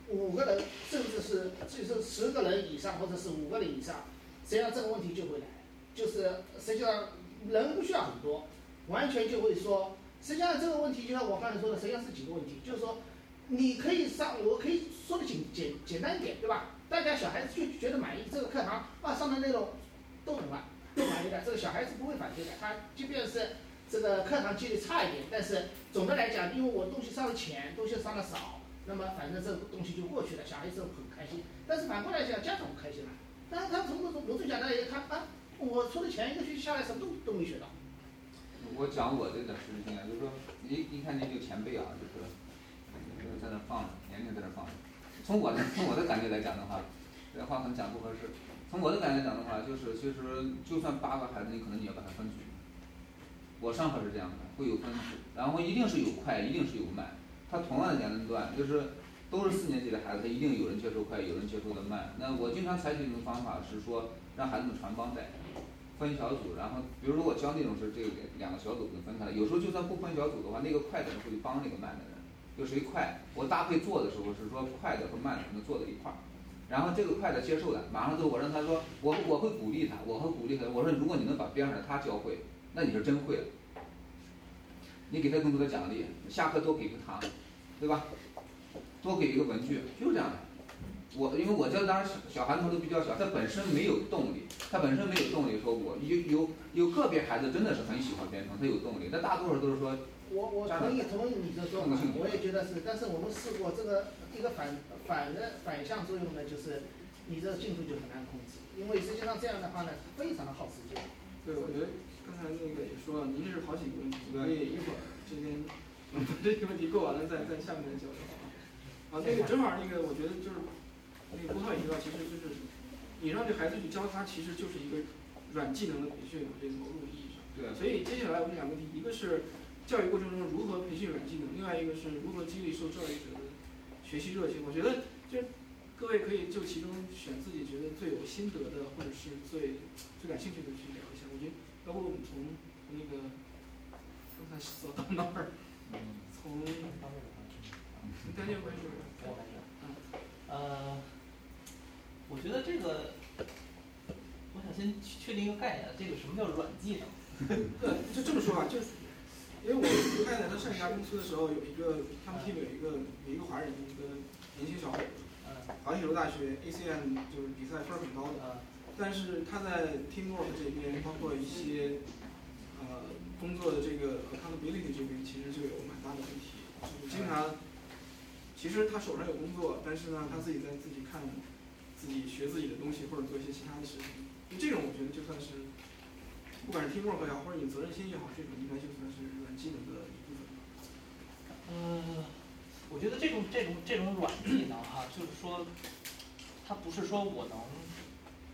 五个人，甚至是就是十个人以上，或者是五个人以上，实际上这个问题就会来，就是实际上人不需要很多，完全就会说，实际上这个问题就像我刚才说的，实际上是几个问题，就是说你可以上，我可以说的简简简单一点，对吧？大家小孩子就觉得满意，这个课堂啊上的内容都很满。不满意的，这个小孩子不会反对的。他即便是这个课堂纪律差一点，但是总的来讲，因为我东西上的浅，东西上的少，那么反正这个东西就过去了，小孩子很开心。但是反过来讲，家长不开心了。但是他从某种某种角度来看，啊，我出的钱一个学期下来什么都都没学到。我讲我这点实际经验，就是说，一一看您就前辈啊，就是在那放着，年龄在那放着。从我的从我的感觉来讲的话，这话可能讲不合适。从我的感觉讲的话，就是其实就算八个孩子，你可能你要把它分组。我上课是这样的，会有分组，然后一定是有快，一定是有慢。他同样的年龄段，就是都是四年级的孩子，他一定有人接受快，有人接受的慢。那我经常采取一种方法是说，让孩子们传帮带，分小组，然后比如说我教那种是这个两个小组分开了。有时候就算不分小组的话，那个快的人会帮那个慢的人，就谁快，我搭配做的时候是说快的和慢的能做在一块儿。然后这个快的接受的，马上之后我让他说，我我会鼓励他，我会鼓励他。我说如果你能把边上的他教会，那你就真会了。你给他更多的奖励，下课多给个糖，对吧？多给一个文具，就是这样的。我因为我教的当时小小孩子都比较小，他本身没有动力，他本身没有动力。说我有有有个别孩子真的是很喜欢编程，他有动力，但大多数都是说。我我同意同意你的说法，我也觉得是。但是我们试过这个一个反反的反向作用呢，就是你这进度就很难控制，因为实际上这样的话呢，非常的耗时间。对，我觉得刚才那个也说了，您是好几个问题，所以一会儿这边把这个问题过完了，再再下面再交流啊。啊，那个正好那个，我觉得就是那个郭涛也提到，其实就是你让这孩子去教他，其实就是一个软技能的培训嘛，这个某种意义上。对。所以接下来我们两个问题，一个是。教育过程中如何培训软技能？另外一个是如何激励受教育者的学习热情？我觉得，就各位可以就其中选自己觉得最有心得的，或者是最最感兴趣的去聊一下。我觉得，包括我们从从那个刚才说到那儿，从单键关系，嗯，呃，我觉得这个，我想先确定一个概念，这个什么叫软技能？对，就这么说吧，就。因为我太太她上一家公司的时候，有一个他们 team 有一个有一个华人，一个年轻小伙子，华铁路大学 ACM 就是比赛分儿很高的，但是他在 teamwork 这边，包括一些呃工作的这个 accountability 这边，其实就有蛮大的问题，就是经常，其实他手上有工作，但是呢，他自己在自己看自己学自己的东西，或者做一些其他的事情，就这种我觉得就算是，不管是 teamwork 也好，或者你责任心也好，这种应该就算是。技能的一部分。嗯，我觉得这种这种这种软技能哈，就是说，它不是说我能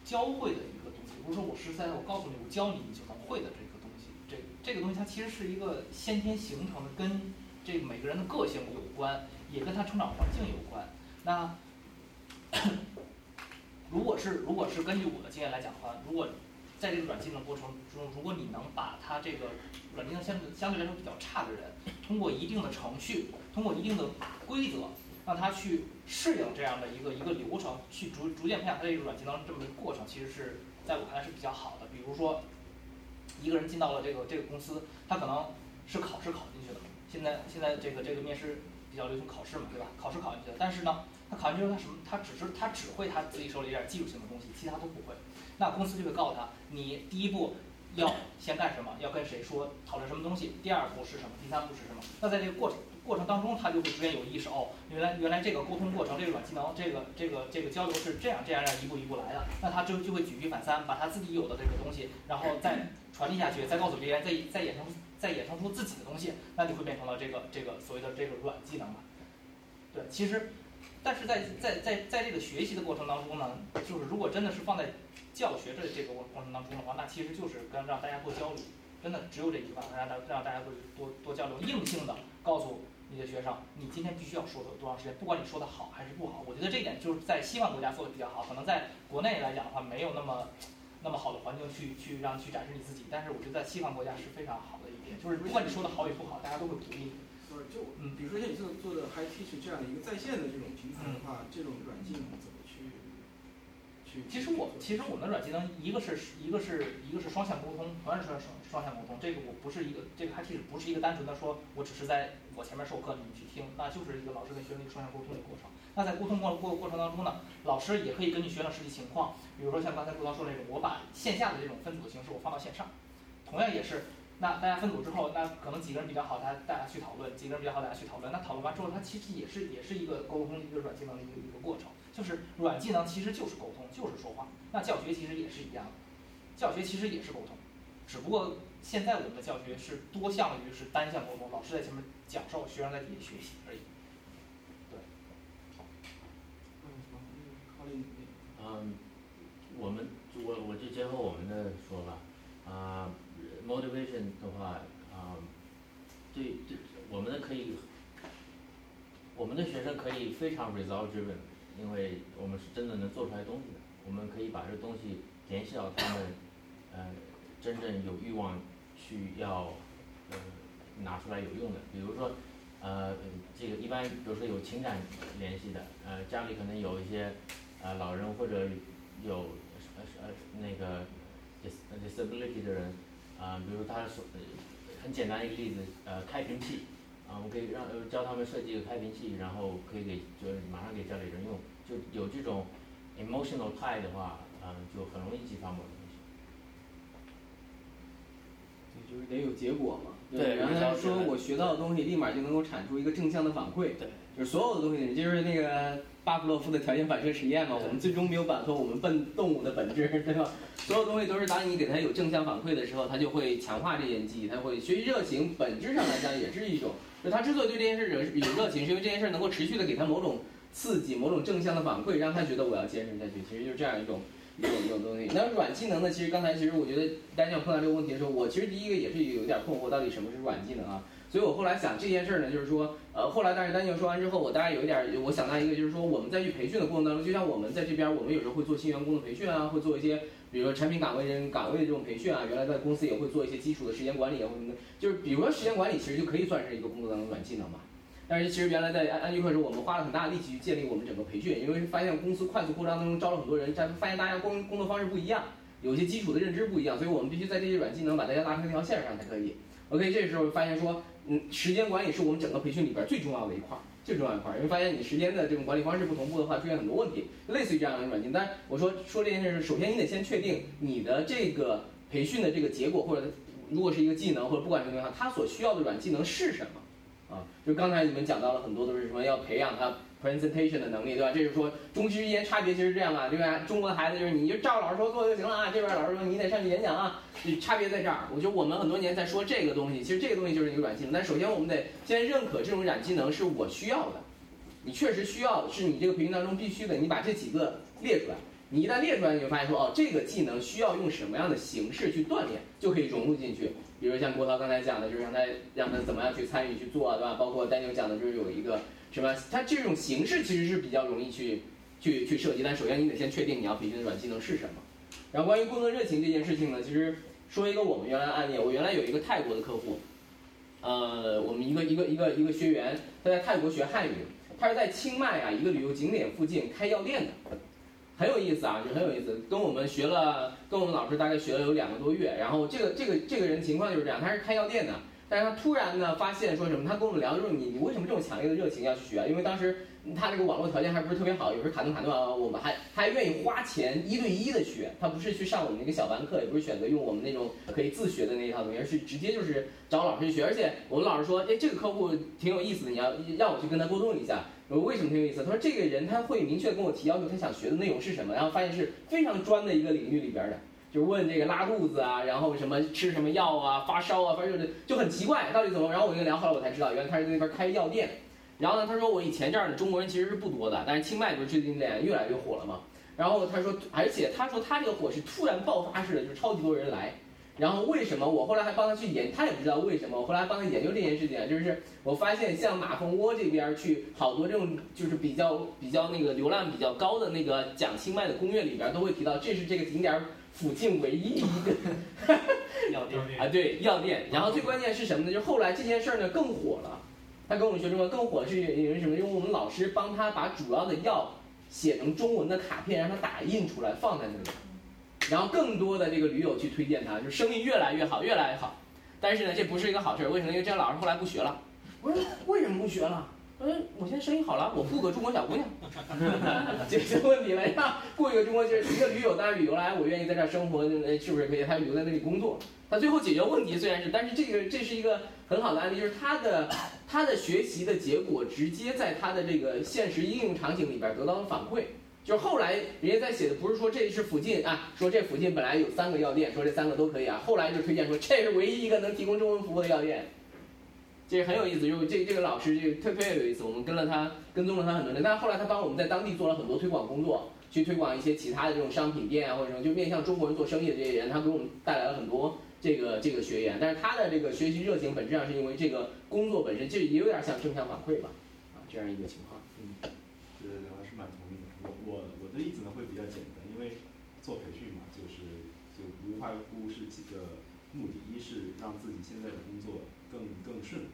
教会的一个东西，不是说我实实在在我告诉你我教你你就能会的这个东西。这这个东西它其实是一个先天形成的，跟这每个人的个性有关，也跟他成长环境有关。那 如果是如果是根据我的经验来讲的话，如果在这个软技能过程中，如果你能把他这个软技能相对相对来说比较差的人，通过一定的程序，通过一定的规则，让他去适应这样的一个一个流程，去逐逐渐培养他这个软技能这么一个过程，其实是在我看来是比较好的。比如说，一个人进到了这个这个公司，他可能是考试考进去的。现在现在这个这个面试比较流行考试嘛，对吧？考试考进去的，但是呢，他考进去后他什么？他只是他只会他自己手里一点技术性的东西，其他都不会。那公司就会告诉他，你第一步。要先干什么？要跟谁说讨论什么东西？第二步是什么？第三步是什么？那在这个过程过程当中，他就会逐渐有意识哦，原来原来这个沟通过程，这个软技能，这个这个这个交流是这样这样这样一步一步来的。那他就就会举一反三，把他自己有的这个东西，然后再传递下去，再告诉别人，再再衍生再衍生出自己的东西，那就会变成了这个这个所谓的这个软技能了。对，其实，但是在在在在这个学习的过程当中呢，就是如果真的是放在。教学的这个过过程当中的话，那其实就是跟让大家多交流，真的只有这一句话，让大让大家多多多交流，硬性的告诉你的学生，你今天必须要说多多长时间，不管你说的好还是不好。我觉得这一点就是在西方国家做的比较好，可能在国内来讲的话，没有那么那么好的环境去去让去展示你自己。但是我觉得在西方国家是非常好的一点，就是不管你说的好与不好，大家都会鼓励。不是，就嗯，比如说像你做做的 Hi Teach 这样的一个在线的这种平台的话，这种软件怎么？其实我其实我们的软技能一个是一个是一个是双向沟通，同样是双双向沟通。这个我不是一个这个还其实不是一个单纯的说我只是在我前面授课，你们去听，那就是一个老师跟学生一个双向沟通的过程。那在沟通过过过程当中呢，老师也可以根据学生实际情况，比如说像刚才顾涛说那种，我把线下的这种分组的形式我放到线上，同样也是，那大家分组之后，那可能几个人比较好，大家大家去讨论，几个人比较好，大家去讨论。那讨论完之后，它其实也是也是一个沟通一个软技能的一个一个过程。就是软技能其实就是沟通，就是说话。那教学其实也是一样的，教学其实也是沟通，只不过现在我们的教学是多向于是单向沟通，老师在前面讲授，学生在底下学习而已。对。嗯，我们我我就结合我们的说吧，啊，motivation 的话，啊，对对，我们的可以，我们的学生可以非常 result driven。因为我们是真的能做出来东西的，我们可以把这东西联系到他们，呃，真正有欲望去要，呃，拿出来有用的。比如说，呃，这个一般，比如说有情感联系的，呃，家里可能有一些，呃，老人或者有，呃呃那个，dis disability 的人，啊，比如他说，很简单一个例子，呃，开瓶器，啊，我可以让呃教他们设计一个开瓶器，然后可以给就是马上给家里人用，就有这种 emotional tie 的话，嗯，就很容易激发某种东西。就是得有结果嘛。对然后他说我学到的东西立马就能够产出一个正向的反馈。对。就是所有的东西，就是那个巴甫洛夫的条件反射实验嘛，我们最终没有摆脱我们笨动物的本质，对吧？所有东西都是当你给它有正向反馈的时候，它就会强化这件记忆，它会学习热情，本质上来讲也是一种，就他之所以对这件事有有热情，是因为这件事能够持续的给他某种刺激，某种正向的反馈，让他觉得我要坚持下去。其实就是这样一种一种一种东西。那软技能呢？其实刚才其实我觉得丹尼尔碰到这个问题的时候，我其实第一个也是有点困惑，到底什么是软技能啊？所以我后来想这件事儿呢，就是说，呃，后来但是丹尼尔说完之后，我大概有一点，我想到一个，就是说我们在去培训的过程当中，就像我们在这边，我们有时候会做新员工的培训啊，会做一些，比如说产品岗位人岗位的这种培训啊，原来在公司也会做一些基础的时间管理啊，或什么的，就是比如说时间管理，其实就可以算是一个工作当中软技能嘛。但是其实原来在安安居客的时候，我们花了很大的力气去建立我们整个培训，因为发现公司快速扩张当中招了很多人，但发现大家工工作方式不一样，有些基础的认知不一样，所以我们必须在这些软技能把大家拉成一条线上才可以。OK，这时候发现说。嗯，时间管理是我们整个培训里边最重要的一块，最重要一块儿。因为发现你时间的这种管理方式不同步的话，出现很多问题，类似于这样的软件。但我说说这件事是，首先你得先确定你的这个培训的这个结果，或者如果是一个技能，或者不管什么情况，它所需要的软技能是什么？啊，就刚才你们讲到了很多都是什么要培养他。Presentation 的能力，对吧？这就是说中西之间差别其实这样啊，对吧？中国的孩子就是你就照老师说做就行了啊，这边老师说你得上去演讲啊，差别在这儿。我觉得我们很多年在说这个东西，其实这个东西就是一个软技能。但首先我们得先认可这种软技能是我需要的，你确实需要，是你这个培训当中必须的。你把这几个列出来，你一旦列出来，你就发现说哦，这个技能需要用什么样的形式去锻炼，就可以融入进去。比如像郭涛刚才讲的，就是让他让他怎么样去参与去做，对吧？包括丹牛讲的就是有一个。是吧？它这种形式其实是比较容易去去去设计，但首先你得先确定你要培训的软技能是什么。然后关于工作热情这件事情呢，其实说一个我们原来案例，我原来有一个泰国的客户，呃，我们一个一个一个一个学员，他在泰国学汉语，他是在清迈啊一个旅游景点附近开药店的，很有意思啊，就很有意思，跟我们学了，跟我们老师大概学了有两个多月，然后这个这个这个人情况就是这样，他是开药店的。但是他突然呢发现说什么？他跟我们聊的时候，你你为什么这么强烈的热情要去学？啊因为当时他这个网络条件还不是特别好，有时候卡顿卡顿啊，我们还还愿意花钱一对一的学。他不是去上我们那个小班课，也不是选择用我们那种可以自学的那一套东西，而是直接就是找老师去学。而且我们老师说，哎，这个客户挺有意思的，你要让我去跟他沟通一下。我说为什么挺有意思？他说这个人他会明确跟我提要求，他想学的内容是什么，然后发现是非常专的一个领域里边的。就问这个拉肚子啊，然后什么吃什么药啊，发烧啊，反正就是就很奇怪，到底怎么？然后我跟他聊，后来我才知道，原来他是在那边开药店。然后呢，他说我以前这儿的中国人其实是不多的，但是清迈不是最近脸越来越火了嘛。然后他说，而且他说他这个火是突然爆发式的，就是超级多人来。然后为什么？我后来还帮他去研，他也不知道为什么。我后来帮他研究这件事情，就是我发现像马蜂窝这边去好多这种就是比较比较那个流量比较高的那个讲清迈的攻略里边都会提到，这是这个景点。附近唯一一个 药店 啊，对药店。然后最关键是什么呢？就后来这件事儿呢更火了。他跟我们学中文更火是因为什么？因为我们老师帮他把主要的药写成中文的卡片，让他打印出来放在那里。然后更多的这个驴友去推荐他，就生意越来越好，越来越好。但是呢，这不是一个好事儿。为什么？因为这老师后来不学了。我说为什么不学了？嗯，我现在生意好了，我雇个中国小姑娘，解决问题了呀。雇一个中国就是一个驴友，当然旅游来，我愿意在这儿生活，是不是可以？他留在那里工作，他最后解决问题虽然是，但是这个这是一个很好的案例，就是他的 他的学习的结果直接在他的这个现实应用场景里边得到了反馈。就是后来人家在写的不是说这是附近啊，说这附近本来有三个药店，说这三个都可以啊，后来就推荐说这是唯一一个能提供中文服务的药店。这很有意思，就是这这个老师这个特别有意思，我们跟了他，跟踪了他很多年，但是后来他帮我们在当地做了很多推广工作，去推广一些其他的这种商品店啊，或者什么，就面向中国人做生意的这些人，他给我们带来了很多这个这个学员，但是他的这个学习热情本质上是因为这个工作本身，就也有点像正向反馈吧，啊，这样一个情况。嗯，对，我还是蛮同意的。我我我的例子呢会比较简单，因为做培训嘛，就是就无外乎是几个目的，一是让自己现在的工作更更顺。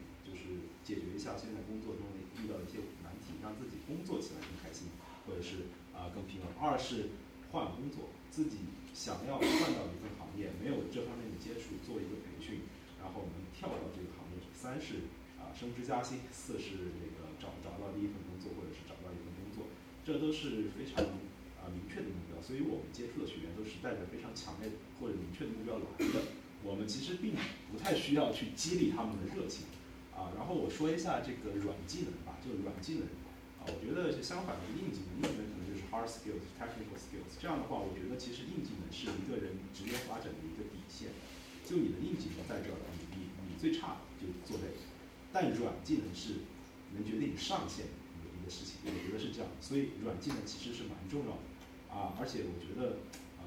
解决一下现在工作中遇到的一些难题，让自己工作起来更开心，或者是啊更平稳。二是换工作，自己想要换到一份行业，没有这方面的接触，做一个培训，然后能跳到这个行业。三是啊升职加薪，四是那个找找到第一份工作，或者是找到一份工作，这都是非常啊明确的目标。所以我们接触的学员都是带着非常强烈或者明确的目标来的。我们其实并不太需要去激励他们的热情，啊，然后我说一下这个软技能吧，就软技能，啊，我觉得是相反的硬技能，硬技能可能就是 hard skills、technical skills。这样的话，我觉得其实硬技能是一个人职业发展的一个底线。就你的硬技能在这儿，你你你最差就做这个，但软技能是能决定你上限的一个事情，我觉得是这样。所以软技能其实是蛮重要的，啊，而且我觉得，呃，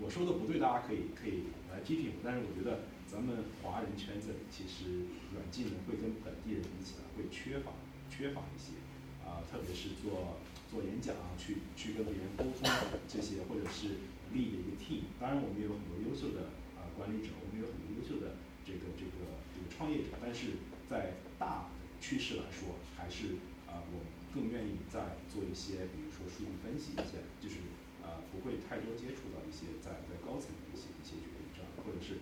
我说的不对，大家可以可以。来批评我，但是我觉得咱们华人圈子里其实软技能会跟本地人比起来会缺乏缺乏一些，啊，特别是做做演讲啊，去去跟别人沟通这些，或者是立的一个 team。当然，我们也有很多优秀的啊管理者，我们有很多优秀的这个这个这个创业者，但是在大趋势来说，还是啊我更愿意在做一些，比如说数据分析一些，就是啊不会太多接触到一些在在高层的一些一些决定。或者是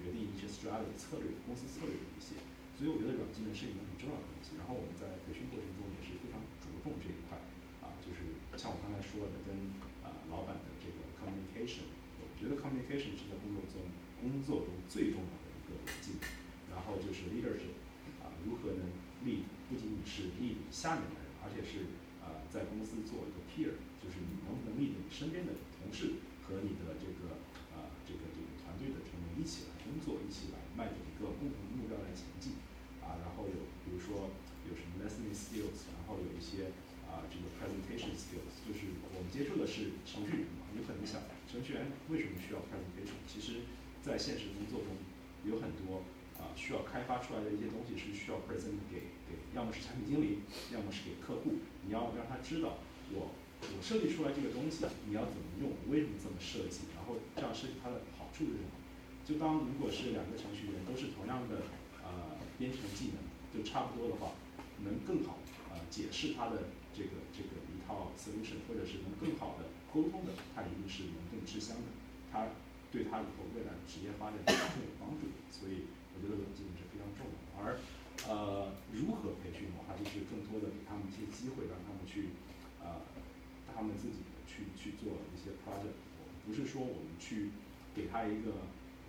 决定一些 strategy 策略、公司策略的一些，所以我觉得软技能是一个很重要的东西。然后我们在培训过程中也是非常着重这一块，啊，就是像我刚才说的，跟啊老板的这个 communication，我觉得 communication 是在工作中工作中最重要的一个技能。然后就是 leadership，啊，如何能 lead 不仅仅是 lead 下面的人，而且是啊在公司做一个 peer，就是你能不能 lead 你身边的同事和你的这个啊这个这个团。队的成员一起来作，一起来迈着一个共同的目标来前进，啊，然后有比如说有什么 listening skills，然后有一些啊这个 presentation skills，就是我们接触的是程序员嘛，有可能想程序员为什么需要 presentation？其实，在现实工作中有很多啊需要开发出来的一些东西是需要 present 给给，要么是产品经理，要么是给客户，你要让他知道我我设计出来这个东西你要怎么用，为什么这么设计，然后这样设计它的好处。是什么？就当如果是两个程序员都是同样的呃编程技能，就差不多的话，能更好呃解释他的这个这个一套 solution，或者是能更好的沟通的，他一定是能更吃香的，他对他以后未来职业发展更有帮助的。所以我觉得软技能是非常重要的。而呃如何培训的话，就是更多的给他们一些机会，让他们去呃他们自己去去做一些 project，不是说我们去。给他一个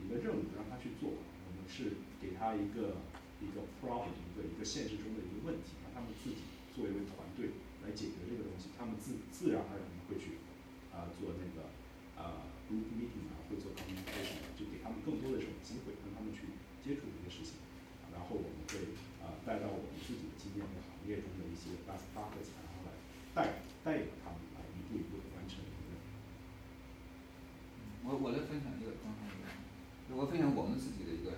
一个任务，让他去做。我们是给他一个一个 problem，一个一个现实中的一个问题，让他们自己作为一个团队来解决这个东西。他们自自然而然会去啊做那个啊 group meeting 啊，会做 communication，就给他们更多的这种机会，让他们去接触这些事情。然后我们会啊带到我们自己的经验和行业中的一些 best practice，然后来带带领他们来一步一步的完成。我我来分享一个刚，我分享我们自己的一个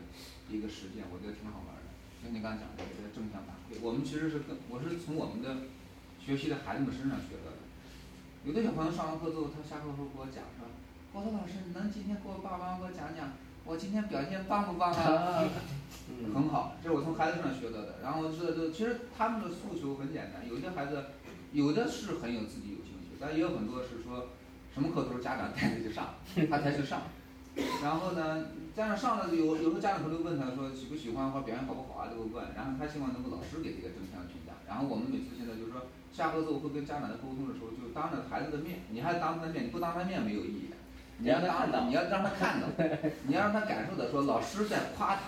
一个实践，我觉得挺好玩的。就你刚才讲的这个正向反馈，我们其实是跟我是从我们的学习的孩子们身上学到的。有的小朋友上完课之后，他下课时候给我讲说：“郭涛老师，你能今天给我爸爸给我讲讲，我今天表现棒不棒啊？”很好，这是我从孩子身上学到的。然后知道这其实他们的诉求很简单，有些孩子有的是很有自己有兴趣，但也有很多是说。什么课都是家长带着去上，他才去上。然后呢，家长上了有有时候家长可能问他说喜不喜欢或者表现好不好啊，都会问。然后他希望能够老师给这个正向评价。然后我们每次现在就是说下课之后会跟家长在沟通的时候，就当着孩子的面，你还当他的面，你不当他面没有意义。你要当着，你要让他看到，你要让他感受到说老师在夸他，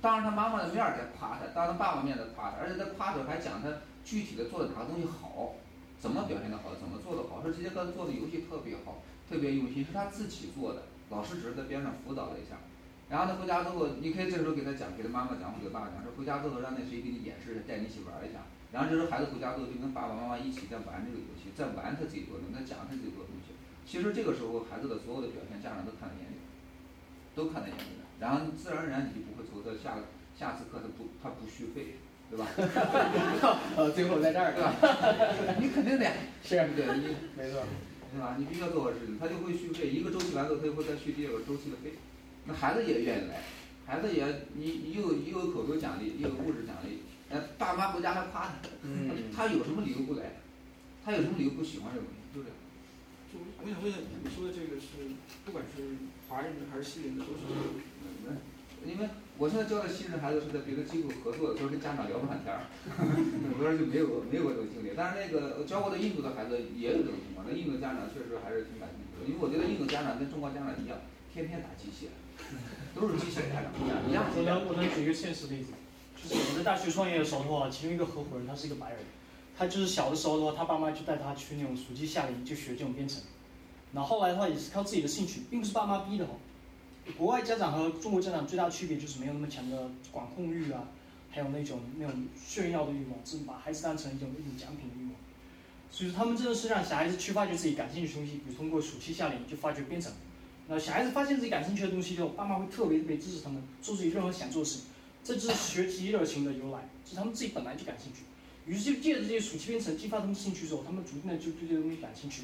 当着他妈妈的面在夸他，当着爸爸面在夸他，而且在夸的时候还讲他具体的做的哪个东西好。怎么表现的好？怎么做的好？说这节课做的游戏特别好，特别用心，是他自己做的，老师只是在边上辅导了一下。然后他回家之后，你可以这时候给他讲，给他妈妈讲或者爸爸讲，说回家之后让那谁给你演示，带你一起玩一下。然后这时候孩子回家之后就跟爸爸妈妈一起在玩这个游戏，在玩他自己做的，在讲他自己做的东西。其实这个时候孩子的所有的表现，家长都看在眼里，都看在眼里的。然后自然而然你就不会愁他下下次课他不他不续费。对吧？呃，最后在这儿，对吧？你肯定得，是，对，你没错，对吧？你必须要做好事情，他就会续费，一个周期完之后，他就会再续第二个周期的费。那孩子也愿意来，孩子也，你又又有口头奖励，又有物质奖励，哎，爸妈回家还夸他，他有什么理由不来？他有什么理由不喜欢这个东西？就这样。就我想问一下，你说的这个是不管是华人的还是西人的，都是这个。因为我现在教的西人孩子是在别的机构合作的，所以跟家长聊不上天儿，很多人就没有没有过这种经历。但是那个教过的印度的孩子也有这种情况，那印度家长确实还是挺感兴趣的，因为我觉得印度家长跟中国家长一样，天天打机器，都是机器家长一样一样。我能我能举一个现实例子，就是我在大学创业的时候的话，其中一个合伙人他是一个白人，他就是小的时候的话，他爸妈就带他去那种暑期夏令营就学这种编程，然后后来的话也是靠自己的兴趣，并不是爸妈逼的哈。国外家长和中国家长最大的区别就是没有那么强的管控欲啊，还有那种那种炫耀的欲望，是把孩子当成一种一种奖品的欲望。所以说他们真的是让小孩子去发掘自己感兴趣的东西，比如通过暑期夏令营就发掘编程。那小孩子发现自己感兴趣的东西之后，爸妈会特别特别支持他们做自己任何想做的事，这就是学习热情的由来，是他们自己本来就感兴趣。于是就借着这些暑期编程激发他们兴趣之后，他们逐渐的就对这个东西感兴趣。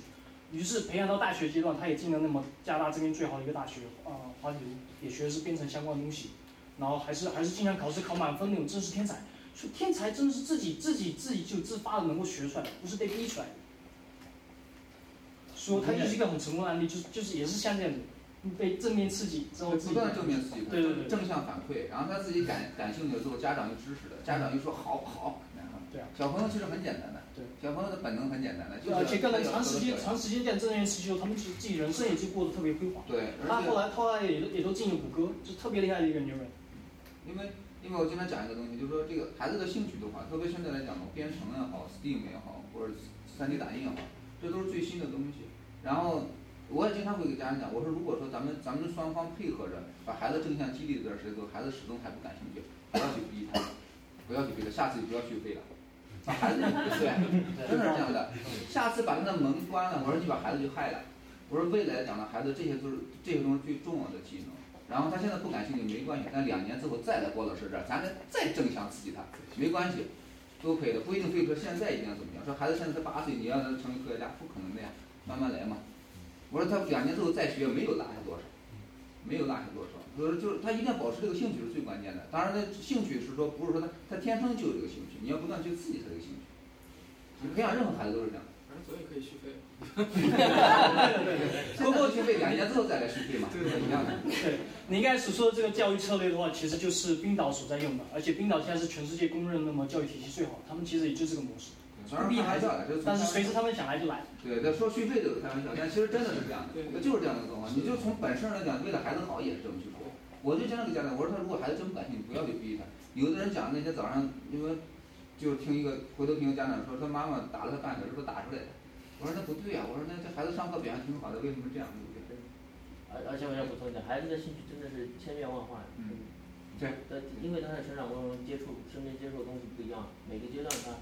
于是培养到大学阶段，他也进了那么加拿大这边最好的一个大学啊，华北也学的是编程相关的东西，然后还是还是经常考试考满分那种，真是天才。说天才真的是自己自己自己就自发的能够学出来的，不是被逼出来的。说他就是一个很成功的案例，就是就是也是像这样子，被正面刺激之后，不断正面刺激，对对对，正向反馈，然后他自己感感兴趣之后，家长又支持的，家长又说好好，然后对啊，小朋友其实很简单的，对，小朋友的本能很简单的，而且更能长时间长时间干这件事情后，他们自自己人生也就过得特别辉煌。对，他后来后来也都也都进了谷歌，就特别厉害的一个牛人。因为因为我经常讲一个东西，就是说这个孩子的兴趣的话，特别现在来讲嘛，编程也好，Steam 也好，或者 3D 打印也好，这都是最新的东西。然后我也经常会给家长讲，我说如果说咱们咱们双方配合着，把孩子正向激励这段时间，孩子始终还不感兴趣，不要去逼他，不要去逼他，下次就不要续费了。把孩子 对，真的是这样的。下次把他的门关了，我说你把孩子就害了。我说未来讲的，孩子这些都是这些东西最重要的技能。然后他现在不感兴趣没关系，但两年之后再来郭老师这儿，咱再再正向刺激他，没关系，都可以的，不一定非说现在一定要怎么样。说孩子现在才八岁，你要让他成为科学家，不可能的呀，慢慢来嘛。我说他两年之后再学，没有落下多少，没有落下多少。我说就是他一定要保持这个兴趣是最关键的。当然，他兴趣是说不是说他他天生就有这个兴趣，你要不断去刺激他这个兴趣。你培养任何孩子都是这样。反正总也可以续费。通过续费两年之后再来续费嘛，对一样的。对，你应该所说的这个教育策略的话，其实就是冰岛所在用的，而且冰岛现在是全世界公认那么教育体系最好，他们其实也就这个模式。不逼孩子，但是随时他们想来就来。对，他说续费都是开玩笑，但其实真的是这样的，就是这样的状况。你就从本身来讲，为了孩子好也是这么去说。我就经常给家长我说，他如果孩子真不感兴趣，不要去逼他。有的人讲那天早上，因为就听一个回头听个家长说，他妈妈打了他半小时不打出来的。我说那不对呀，我说那这孩子上课表现挺好的，为什么这样？对不对？而而且我要补充一点，孩子的兴趣真的是千变万化。嗯。对。呃，因为他在成长过程中接触身边接触的东西不一样，每个阶段他。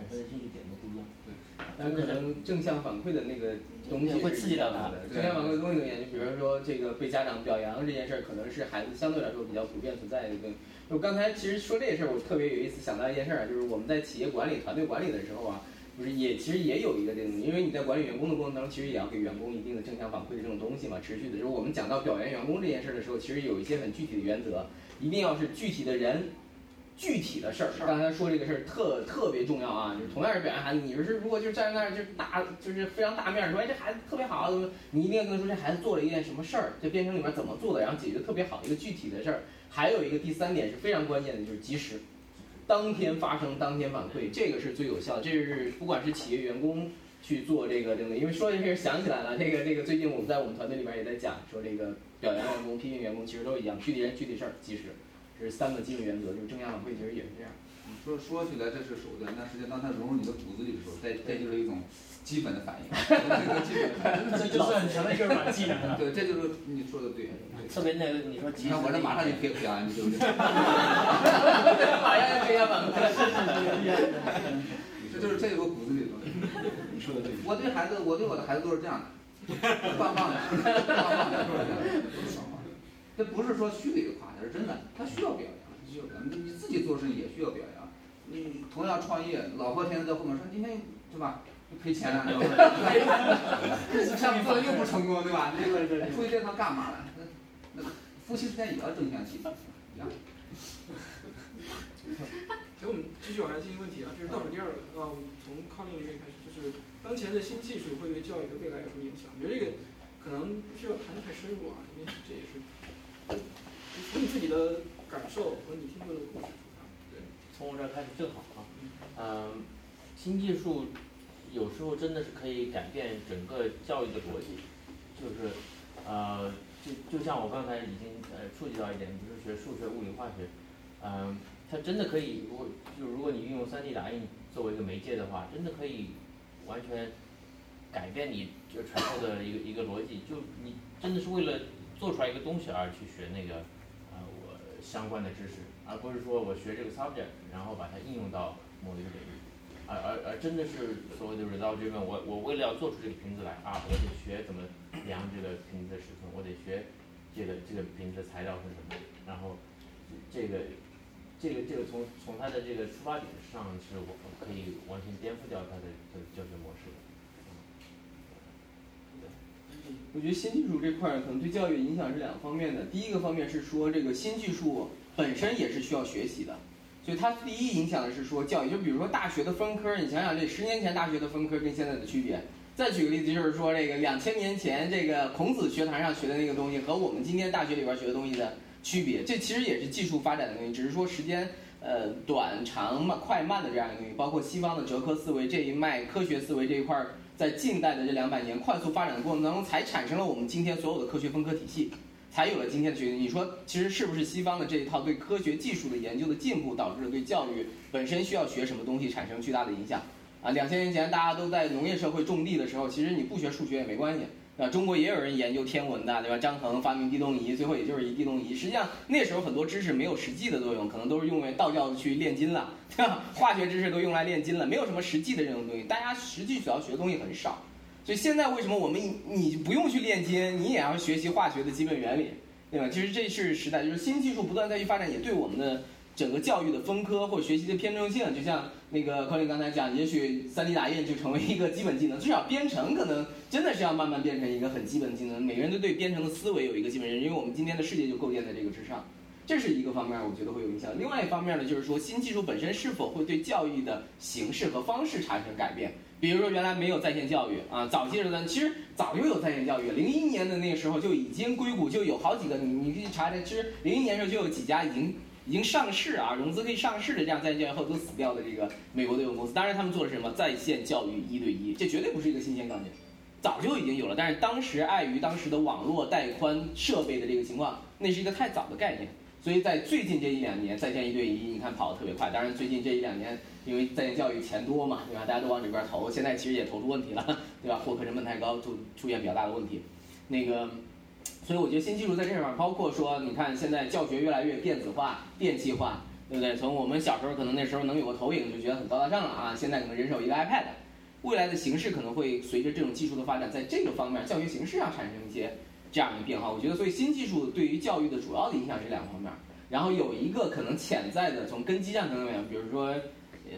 产生的兴趣点都不一样，对，但可能正向反馈的那个东西会刺激到他的。正向反馈的东西点，就比如说这个被家长表扬这件事儿，可能是孩子相对来说比较普遍存在的一个。就刚才其实说这事儿，我特别有意思，想到一件事儿，就是我们在企业管理、团队管理的时候啊，不是也其实也有一个这种，因为你在管理员工的过程当中，其实也要给员工一定的正向反馈的这种东西嘛，持续的。就是我们讲到表扬员工这件事儿的时候，其实有一些很具体的原则，一定要是具体的人。具体的事儿，刚才说这个事儿特特别重要啊！就是同样是表扬孩子，你说是如果就站在那儿就大就是非常大面说，哎这孩子特别好，你一定要跟他说这孩子做了一件什么事儿，这编程里面怎么做的，然后解决特别好一个具体的事儿。还有一个第三点是非常关键的，就是及时，当天发生，当天反馈，这个是最有效的。这是不管是企业员工去做这个，对不对？因为说这事想起来了，这个这个最近我们在我们团队里边也在讲，说这个表扬员工、批评员工其实都一样，具体人具体事儿及时，这是三个基本原则，就是正向反馈其实也是这样。说说起来这是手段，但实际上当它融入你的骨子里的时候，再再就是一种基本的反应。这就是很强的一个软技能。对，这就是你说的对。特别那个你说，你看我这马上就表表扬你，对不对？马上就这就是这有个骨子里的东西。你说的对。我对孩子，我对我的孩子都是这样的，棒棒的，棒棒的，是不是？这不是说虚伪的夸他，是真的，他需要表扬。你你自己做生意也需要表扬，你同样创业，老婆天天在后面说今天对吧，赔钱了，项目做的又不成功，对吧？那个出去这趟干嘛了？那那夫妻之间也要正向激励，一样。行，我们继续往下进行问题啊，这是倒数第二个啊，我们从康宁这边开始，就是当前。的新技术会对教育的未来有什么影响？我觉得这个可能不需要谈的太深入啊，因为这也是从你自己的感受和你听过的故事出发。对，从我这儿开始正好啊，嗯，新技术有时候真的是可以改变整个教育的逻辑，就是呃，就就像我刚才已经呃触及到一点，比如学数学、物理、化学，嗯，它真的可以，如果就如果你运用 3D 打印作为一个媒介的话，真的可以完全改变你就传授的一个一个逻辑，就你真的是为了做出来一个东西而去学那个相关的知识，而不是说我学这个 subject，然后把它应用到某一个领域，而而而真的是所谓的 result driven，我我为了要做出这个瓶子来啊，我得学怎么量这个瓶子的尺寸，我得学这个这个瓶子的材料是什么，然后这个。这个这个从从它的这个出发点上是我可以完全颠覆掉它的这个教学模式的。我觉得新技术这块可能对教育影响是两方面的。第一个方面是说，这个新技术本身也是需要学习的，所以它第一影响的是说教育。就比如说大学的分科，你想想这十年前大学的分科跟现在的区别。再举个例子，就是说这个两千年前这个孔子学堂上学的那个东西和我们今天大学里边学的东西的区别，这其实也是技术发展的东西，只是说时间呃短长慢快慢的这样一个东西。包括西方的哲科思维这一脉，科学思维这一块儿。在近代的这两百年快速发展的过程当中，才产生了我们今天所有的科学分科体系，才有了今天的学习。你说，其实是不是西方的这一套对科学技术的研究的进步，导致了对教育本身需要学什么东西产生巨大的影响？啊，两千年前大家都在农业社会种地的时候，其实你不学数学也没关系。啊，中国也有人研究天文的，对吧？张衡发明地动仪，最后也就是一地动仪。实际上那时候很多知识没有实际的作用，可能都是用为道教去炼金了，对吧？化学知识都用来炼金了，没有什么实际的这种东西。大家实际所要学的东西很少，所以现在为什么我们你不用去炼金，你也要学习化学的基本原理，对吧？其实这是时代，就是新技术不断再去发展，也对我们的。整个教育的分科或学习的偏重性，就像那个柯林刚才讲，也许 3D 打印就成为一个基本技能，至少编程可能真的是要慢慢变成一个很基本技能。每个人都对编程的思维有一个基本认识，因为我们今天的世界就构建在这个之上，这是一个方面，我觉得会有影响。另外一方面呢，就是说新技术本身是否会对教育的形式和方式产生改变？比如说原来没有在线教育啊，早些时段其实早就有在线教育，零一年的那个时候就已经硅谷就有好几个，你你可以查查，其实零一年的时候就有几家已经。已经上市啊，融资可以上市的这样在线后都死掉的这个美国的有限公司，当然他们做的是什么？在线教育一对一，这绝对不是一个新鲜概念，早就已经有了。但是当时碍于当时的网络带宽设备的这个情况，那是一个太早的概念。所以在最近这一两年，在线一对一，你看跑得特别快。当然最近这一两年，因为在线教育钱多嘛，对吧？大家都往里边投，现在其实也投出问题了，对吧？获客成本太高，就出现比较大的问题。那个。所以我觉得新技术在这块儿，包括说，你看现在教学越来越电子化、电气化，对不对？从我们小时候可能那时候能有个投影就觉得很高大上了啊，现在可能人手一个 iPad，未来的形式可能会随着这种技术的发展，在这个方面教学形式上产生一些这样的变化。我觉得，所以新技术对于教育的主要的影响是两方面，然后有一个可能潜在的从根基上可能讲，比如说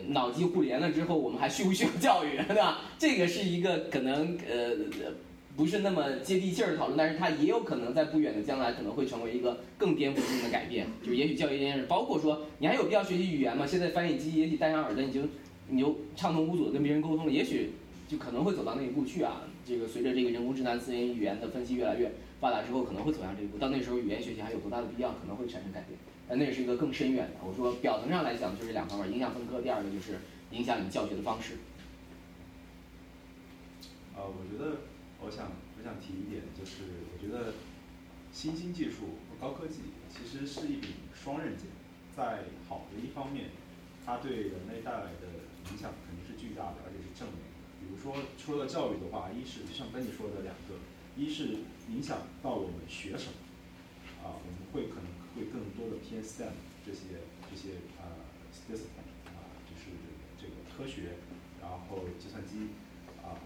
脑机互联了之后，我们还需不需要教育，对吧？这个是一个可能呃。不是那么接地气儿的讨论，但是它也有可能在不远的将来可能会成为一个更颠覆性的改变。就也许教育这件事，包括说你还有必要学习语言吗？现在翻译机也许戴上耳朵你就你就畅通无阻的跟别人沟通了，也许就可能会走到那一步去啊。这个随着这个人工智能、自然语言的分析越来越发达之后，可能会走向这一步。到那时候语言学习还有多大的必要？可能会产生改变。但那也是一个更深远的。我说表层上来讲就是两方面，影响分科，第二个就是影响你教学的方式。啊，我觉得。我想，我想提一点，就是我觉得新兴技术和高科技其实是一柄双刃剑，在好的一方面，它对人类带来的影响肯定是巨大的，而且是正面的。比如说，说到教育的话，一是像跟你说的两个，一是影响到我们学什么，啊，我们会可能会更多的偏 STEM 这些这些啊 discipline 啊，就是这个科学，然后计算机。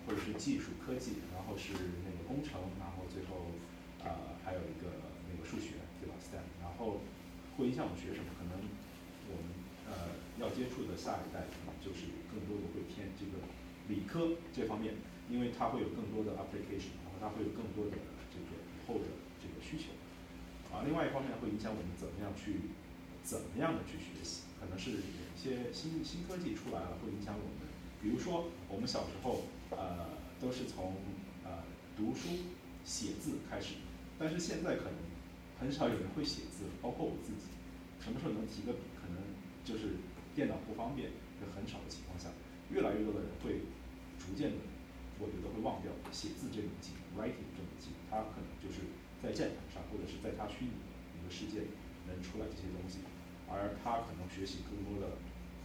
或者是技术科技，然后是那个工程，然后最后，呃，还有一个那个数学，对吧？STEM，然后会影响我们学什么？可能我们呃要接触的下一代，可能就是更多的会偏这个理科这方面，因为它会有更多的 application，然后它会有更多的这个以后的这个需求。啊，另外一方面会影响我们怎么样去怎么样的去学习，可能是有一些新新科技出来了，会影响我们。比如说我们小时候。呃都是从呃读书写字开始，但是现在可能很少有人会写字，包括我自己，什么时候能提个笔，可能就是电脑不方便，就很少的情况下，越来越多的人会逐渐的，我觉得会忘掉写字这门技能，writing 这门技能，他可能就是在键盘上或者是在他虚拟一个世界里能出来这些东西，而他可能学习更多的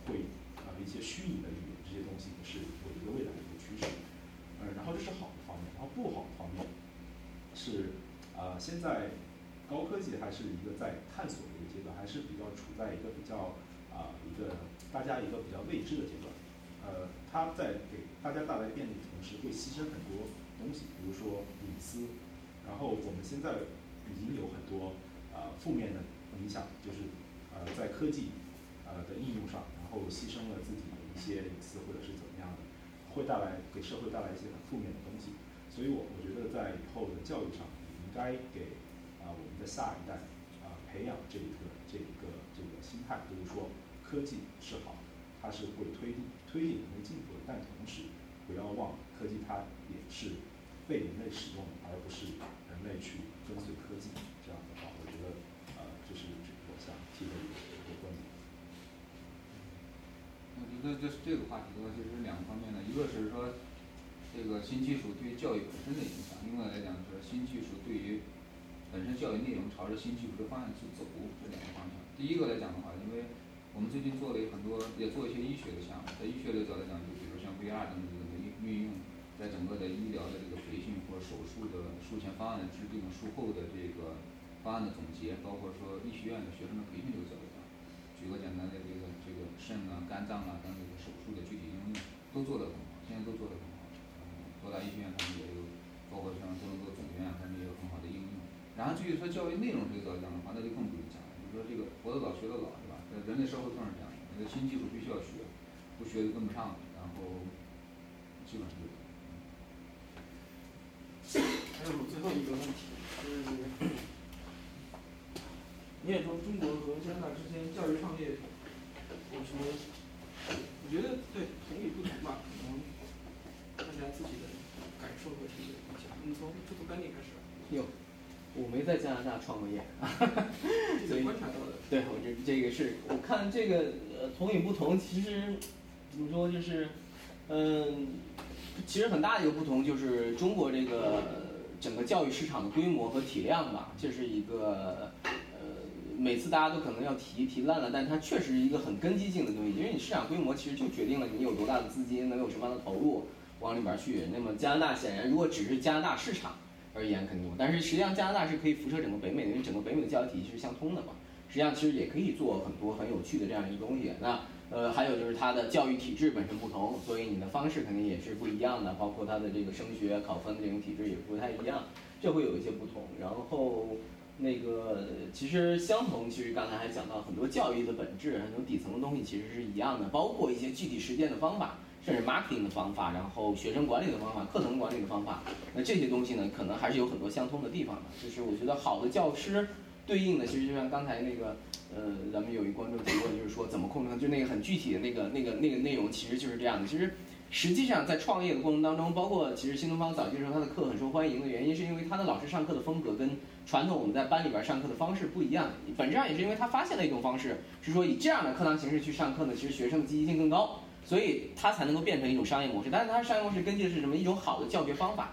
会呃一些虚拟的语言这些东西是我觉得未来的一个趋势，呃然后这是好的方面，然后不好的方面是呃现在高科技还是一个在探索的一个阶段，还是比较处在一个比较啊、一个大家一个比较未知的阶段，呃它在给大家带来便利的同时，会牺牲很多东西，比如说隐私，然后我们现在已经有很多呃负面的影响，就是呃在科技呃的应用上，然后牺牲了自己的一些隐私或者是，会带来给社会带来一些很负面的东西，所以我我觉得在以后的教育上，也应该给啊、我们的下一代啊、培养这一个这一个这个心态，就是说科技是好的，它是会推进推进人类进步的，但同时不要忘了科技它也是被人类使用，而不是人类去跟随科技。这样的话，我觉得呃这是我想提的一个一个观点。我觉得这这个话题的话，其实两个方面的，一个是说这个新技术对于教育本身的影响，另外来讲就是新技术对于本身教育内容朝着新技术的方向去走这两个方向。第一个来讲的话，因为我们最近做了很多，也做一些医学的项目，在医学的角度来讲，就比如像 VR 等等的运运用，在整个的医疗的这个培训或者手术的术前方案的制定、术后的这个方案的总结，包括说医学院的学生的培训这个角度，举个简单的这个这个肾啊、肝脏啊等这个手术的具体应用都做得很好，现在都做得很好。嗯，多大医学院他们也有，包括像多伦多总院啊，他们也有很好的应用。然后至于说教育内容这个角度讲的话，那就更不用讲了。你说这个活得早学得早是吧？人类社会更是这样的，你的新技术必须要学，不学就跟不上了，然后基本上就。还有最后一个问题，就是你也说中国和加拿大之间教育创业有什么？我觉得对同与不同吧，可能大家自己的感受和体会不一样。你从这从丹尼开始吧，哟，我没在加拿大创过业，所以观察到的。对我这这个是我看这个呃同与不同，其实怎么说就是，嗯、其实很大的一个不同就是中国这个整个教育市场的规模和体量吧，这是一个呃每次大家都可能要提提烂了，但它确实是一个很根基性的东西，因为你市场规模其实就决定了你有多大的资金，能有什么样的投入往里边去。那么加拿大显然如果只是加拿大市场而言肯定有，但是实际上加拿大是可以辐射整个北美的，因为整个北美的教育体系是相通的嘛。实际上其实也可以做很多很有趣的这样一个东西。那呃还有就是它的教育体制本身不同，所以你的方式肯定也是不一样的，包括它的这个升学考分这种体制也不太一样，这会有一些不同。然后那个其实相同，其实刚才还讲到很多教育的本质，很多底层的东西其实是一样的，包括一些具体实践的方法。甚至 marketing 的方法，然后学生管理的方法、课程管理的方法，那这些东西呢，可能还是有很多相通的地方的。就是我觉得好的教师对应的，其实就像刚才那个，呃，咱们有一观众提问，就是说怎么控制，就那个很具体的那个那个那个内容，其实就是这样的。其实实际上在创业的过程当中，包括其实新东方早期的时候，他的课很受欢迎的原因，是因为他的老师上课的风格跟传统我们在班里边上课的方式不一样。本质上也是因为他发现了一种方式，是说以这样的课堂形式去上课呢，其实学生的积极性更高。所以它才能够变成一种商业模式，但是它的商业模式根据的是什么？一种好的教学方法。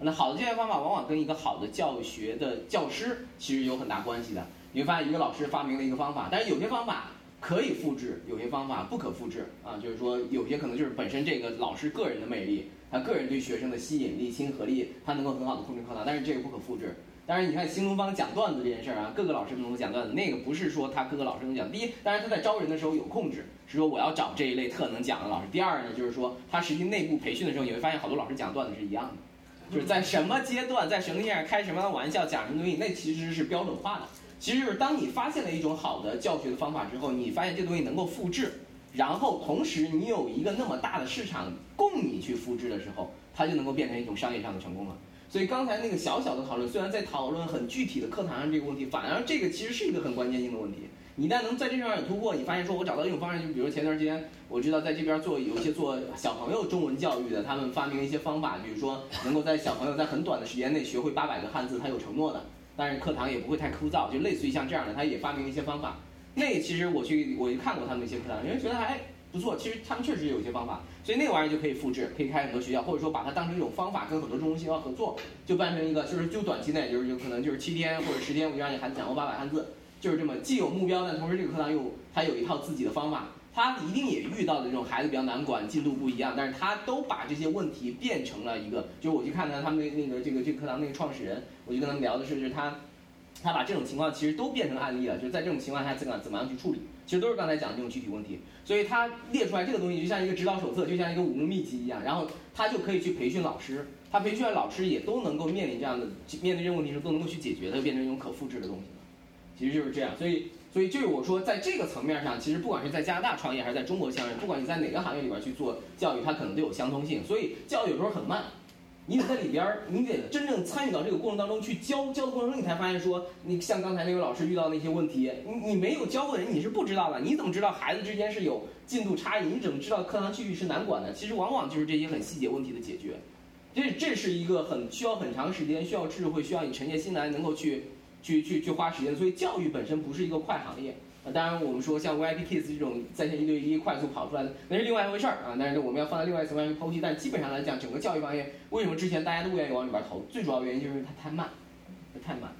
那好的教学方法往往跟一个好的教学的教师其实有很大关系的。你会发现，一个老师发明了一个方法，但是有些方法可以复制，有些方法不可复制啊。就是说，有些可能就是本身这个老师个人的魅力，他个人对学生的吸引力、亲和力，他能够很好的控制课堂，但是这个不可复制。当然，你看新东方讲段子这件事儿啊，各个老师都能讲段子，那个不是说他各个老师能讲。第一，当然他在招人的时候有控制，是说我要找这一类特能讲的老师。第二呢，就是说他实际内部培训的时候，你会发现好多老师讲段子是一样的，就是在什么阶段，在什么样开什么样的玩笑，讲什么东西，那其实是标准化的。其实就是当你发现了一种好的教学的方法之后，你发现这东西能够复制，然后同时你有一个那么大的市场供你去复制的时候，它就能够变成一种商业上的成功了。所以刚才那个小小的讨论，虽然在讨论很具体的课堂上这个问题，反而这个其实是一个很关键性的问题。你一旦能在这上有突破，你发现说我找到一种方式，就比如前段时间我知道在这边做有一些做小朋友中文教育的，他们发明了一些方法，比如说能够在小朋友在很短的时间内学会八百个汉字，他有承诺的，但是课堂也不会太枯燥，就类似于像这样的，他也发明了一些方法。那其实我去我去看过他们一些课堂，因为觉得还不错，其实他们确实有一些方法，所以那玩意儿就可以复制，可以开很多学校，或者说把它当成一种方法，跟很多中文学校合作，就办成一个，就是就短期内，就是有可能就是七天或者十天，我就让你孩子掌握八百汉字，就是这么既有目标，但同时这个课堂又它有一套自己的方法，他一定也遇到的这种孩子比较难管，进度不一样，但是他都把这些问题变成了一个，就是我去看他他们那那个这个这个课堂那个创始人，我就跟他们聊的是，就是他他把这种情况其实都变成案例了，就是在这种情况下怎么怎么样去处理。其实都是刚才讲的这种具体问题，所以他列出来这个东西就像一个指导手册，就像一个武功秘籍一样，然后他就可以去培训老师，他培训的老师也都能够面临这样的面对这个问题时都能够去解决，它就变成一种可复制的东西了。其实就是这样，所以所以就是我说在这个层面上，其实不管是在加拿大创业还是在中国创业，不管你在哪个行业里边去做教育，它可能都有相通性。所以教育有时候很慢。你得在里边儿，你得真正参与到这个过程当中去教，教的过程中你才发现说，你像刚才那位老师遇到那些问题，你你没有教过的人，你是不知道的。你怎么知道孩子之间是有进度差异？你怎么知道课堂纪律是难管的？其实往往就是这些很细节问题的解决。这这是一个很需要很长时间、需要智慧、需要你沉下心来能够去去去去花时间。所以教育本身不是一个快行业。当然，我们说像 VIP Kids 这种在线一对一快速跑出来的，那是另外一回事儿啊。但是我们要放在另外一层面去剖析。但基本上来讲，整个教育行业为什么之前大家都不愿意往里边投？最主要原因就是它太慢，它太慢。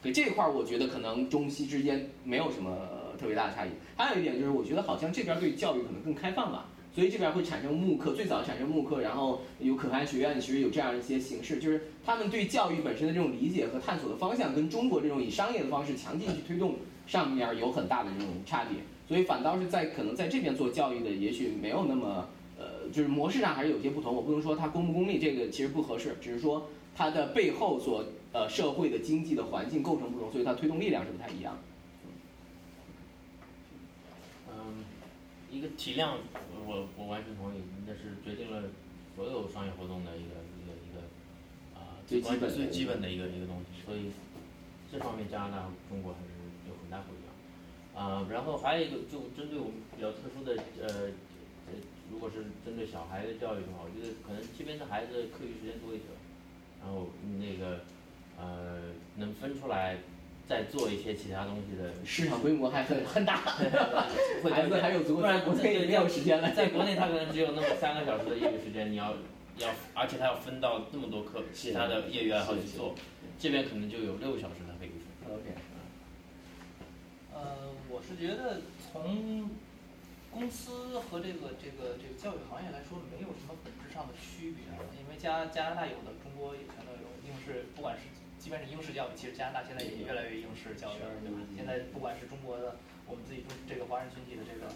对这块儿，我觉得可能中西之间没有什么特别大的差异。还有一点就是，我觉得好像这边对教育可能更开放吧，所以这边会产生慕课，最早产生慕课，然后有可汗学院，其实有这样一些形式，就是他们对教育本身的这种理解和探索的方向，跟中国这种以商业的方式强劲去推动。上面有很大的这种差别，所以反倒是在可能在这边做教育的，也许没有那么呃，就是模式上还是有些不同。我不能说它公不公立，这个其实不合适，只是说它的背后所呃社会的经济的环境构成不同，所以它推动力量是不太一样。嗯，一个体量，我我完全同意，那是决定了所有商业活动的一个一个一个啊最基本最基本的一个一个东西，所以这方面加拿大中国还是。那不一样，啊，然后还有一个，就针对我们比较特殊的，呃，呃，如果是针对小孩的教育的话，我觉得可能这边的孩子课余时间多一些，然后那个，呃，能分出来再做一些其他东西的市场规模还很很大 孩子还有足够，不然国内没有时间了。在国内他可能只有那么三个小时的业余时间，你要要，而且他要分到那么多课，其他的业余爱好去做，这边可能就有六个小时他可以分。OK。呃，我是觉得从公司和这个这个这个教育行业来说，没有什么本质上的区别。因为加加拿大有的，中国也全都有应试，不管是即便是英式教育，其实加拿大现在也越来越英式教育了，对吧？现在不管是中国的我们自己中这个华人群体的这个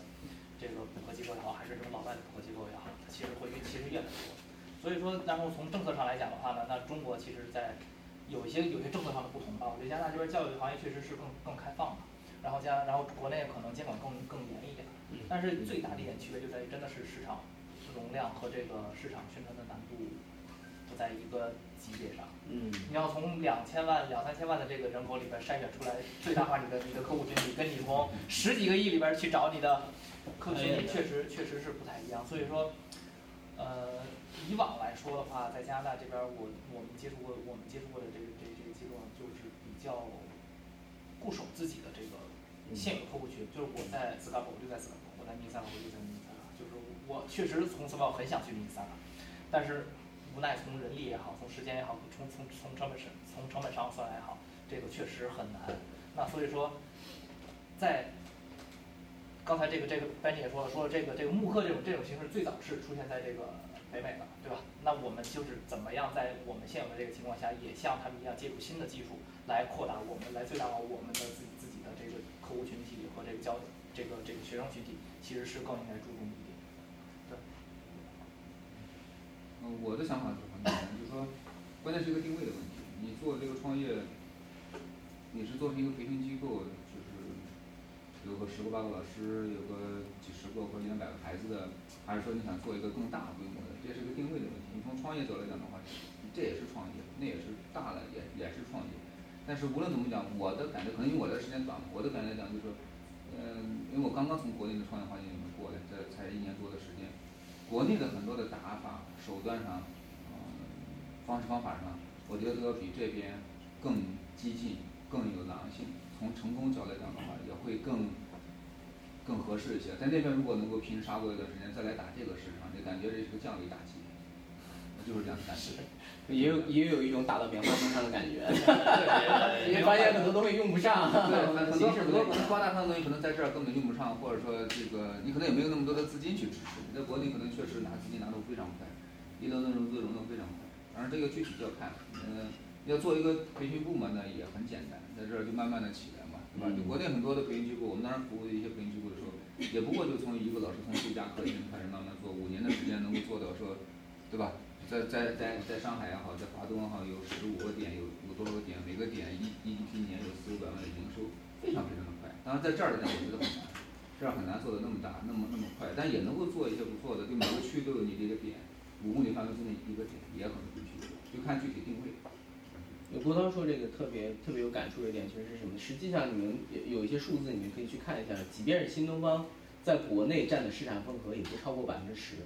这个补课机构也好，还是这种老外的补课机构也好，它其实会越其实越来越多。所以说，然后从政策上来讲的话呢，那中国其实在有一些有些政策上的不同吧。我觉得加拿大这边教育行业确实是更更开放的。然后加，然后国内可能监管更更严一点，但是最大的一点区别就在于真的是市场容量和这个市场宣传的难度不在一个级别上。嗯，你要从两千万、两三千万的这个人口里边筛选出来，最大化你的你的客户群体，跟你从十几个亿里边去找你的客户群体，确实确实是不太一样。所以说，呃，以往来说的话，在加拿大这边，我我们接触过我们接触过的这个这这个机构就是比较固守自己的这个。现有客户群就是我在斯卡普，我就在斯卡普；我在密萨，我就在密萨拉。就是我确实从斯卡普很想去密萨拉，但是无奈从人力也好，从时间也好，从从从成本上从成本上算也好，这个确实很难。那所以说，在刚才这个这个班姐也说了，说这个这个慕课这种这种形式最早是出现在这个北美的，对吧？那我们就是怎么样在我们现有的这个情况下，也像他们一样借助新的技术来扩大我们，来最大化我们的自己。客户群体和这个教这个这个学生群体其实是更应该注重一点。对。嗯，我的想法是很简单，就是说，关键是一个定位的问题。你做这个创业，你是做成一个培训机构，就是有个十个八个老师，有个几十个或者两百个孩子的，还是说你想做一个更大规模的？这是一个定位的问题。你从创业者来讲的话，这也是创业，那也是大了，也也是创业。但是无论怎么讲，我的感觉可能因为我的时间短，我的感觉来讲就是说，嗯，因为我刚刚从国内的创业环境里面过来，这才一年多的时间，国内的很多的打法、手段上，嗯，方式方法上，我觉得都要比这边更激进、更有狼性。从成功角度来讲的话，也会更更合适一些。在那边如果能够拼杀过一段时间，再来打这个市场，就感觉这是个降维打击，就是这样的感觉。也有也有一种打到棉花墙上的感觉，因为发现很多东西用不上，对，很多很多可能高大上的东西可能在这儿根本用不上，或者说这个你可能也没有那么多的资金去支持。你在国内可能确实拿资金拿的非常快，一轮轮融资融的非常快。当然这个具体就要看，嗯，要做一个培训部门呢也很简单，在这儿就慢慢的起来嘛，对吧？就国内很多的培训机构，我们当时服务的一些培训机构的时候，也不过就从一个老师从度假课程开始慢慢做，五年的时间能够做到说，对吧？在在在在上海也好，在华东也好，有十五个点，有有多少个点，每个点一一一年有四五百万的营收，非常非常的快。当然在这儿呢，我觉得很难，这儿很难做的那么大，那么那么快，但也能够做一些不错的，就每个区都有你这个点，五公里范围之内一个点，也很具体，就看具体定位。郭涛说这个特别特别有感触的一点，其实是什么？实际上你们有有一些数字，你们可以去看一下，即便是新东方在国内占的市场份额也不超过百分之十，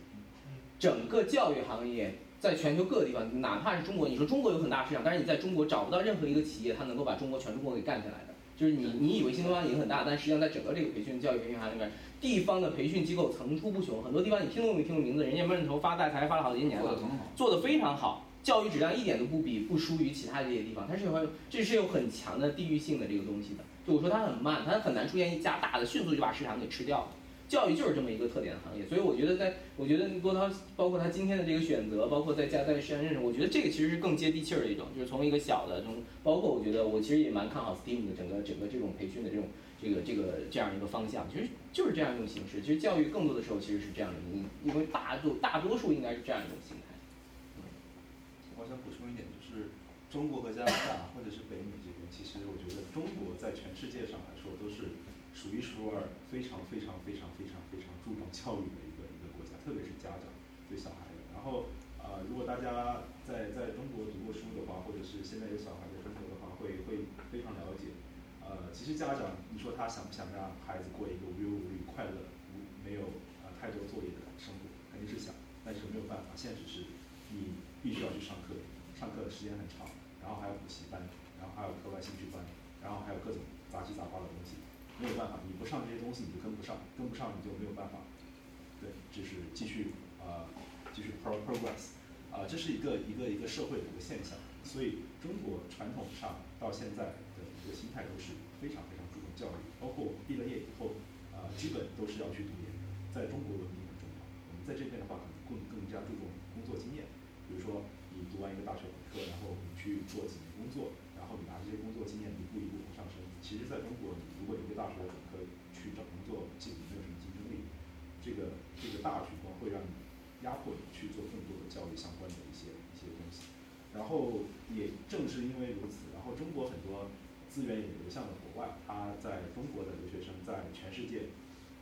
整个教育行业。在全球各个地方，哪怕是中国，你说中国有很大市场，但是你在中国找不到任何一个企业，它能够把中国全中国给干起来的。就是你，你以为新东方已经很大，但实际上在整个这个培训教育培训行业里面，地方的培训机构层出不穷，很多地方你听都没听过名字，人家闷头发大财发了好几年了，做的非常好，教育质量一点都不比不输于其他这些地方，它是有这是有很强的地域性的这个东西的。就我说它很慢，它很难出现一家大的迅速就把市场给吃掉了。教育就是这么一个特点行业，所以我觉得，在我觉得郭涛，包括他今天的这个选择，包括在家在实验认识，我觉得这个其实是更接地气儿的一种，就是从一个小的，从包括我觉得我其实也蛮看好 STEAM 的整个整个这种培训的这种这个这个这样一个方向，其实就是这样一种形式。其实教育更多的时候其实是这样的，因因为大多大多数应该是这样一种形态。我想补充一点，就是中国和加拿大或者是北美这边，其实我觉得中国在全世界上来说都是。数一数二，非常非常非常非常非常注重教育的一个一个国家，特别是家长对小孩的。然后，呃，如果大家在在中国读过书的话，或者是现在有小孩在中国的话，会会非常了解。呃，其实家长，你说他想不想让孩子过一个无忧无虑、快乐、无没有呃太多作业的生活，肯定是想，但是没有办法，现实是，你必须要去上课，上课的时间很长，然后还有补习班，然后还有课外兴趣班，然后还有各种杂七杂八的东西。没有办法，你不上这些东西你就跟不上，跟不上你就没有办法，对，就是继续啊，继续 pro progress，啊，这是一个一个一个社会的一个现象，所以中国传统上到现在的一个心态都是非常非常注重教育，包括我们毕了业以后，啊，基本都是要去读研，在中国文明很重要，我们在这边的话可能更更加注重工作经验，比如说你读完一个大学本科，然后你去做几年工作，然后你拿这些工作经验一步一步，其实在中国。如果一个大学本科去找工作，基本没有什么竞争力。这个这个大局观会让你压迫你去做更多的教育相关的一些一些东西。然后也正是因为如此，然后中国很多资源也流向了国外。他在中国的留学生在全世界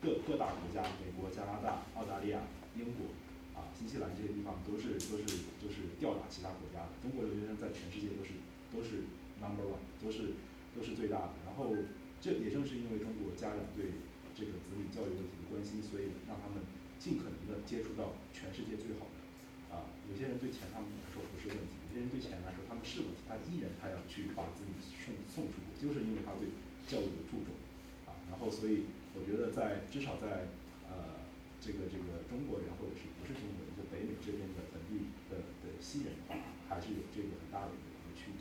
各各大国家，美国、加拿大、澳大利亚、英国啊、新西兰这些地方都是都是都是吊打其他国家的。中国留学生在全世界都是都是 number one，都是都是最大的。然后。这也正是因为中国家长对这个子女教育问题的关心，所以让他们尽可能的接触到全世界最好的。啊，有些人对钱他们来说不是问题，有些人对钱来说他们是问题，他依然他要去把子女送送出国，就是因为他对教育的注重。啊，然后所以我觉得在至少在呃这个这个中国人或者是不是中国人，就北美这边的本地的的西人，还是有这个很大的一个。行，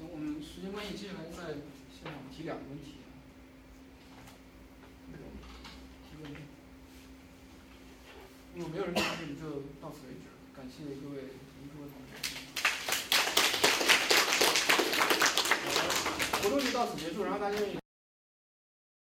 我们时间关系，接下来在现场提两个问题。提问。如果没有人提问，就到此为止。感谢各位同桌同学。活动就到此结束，然后大家。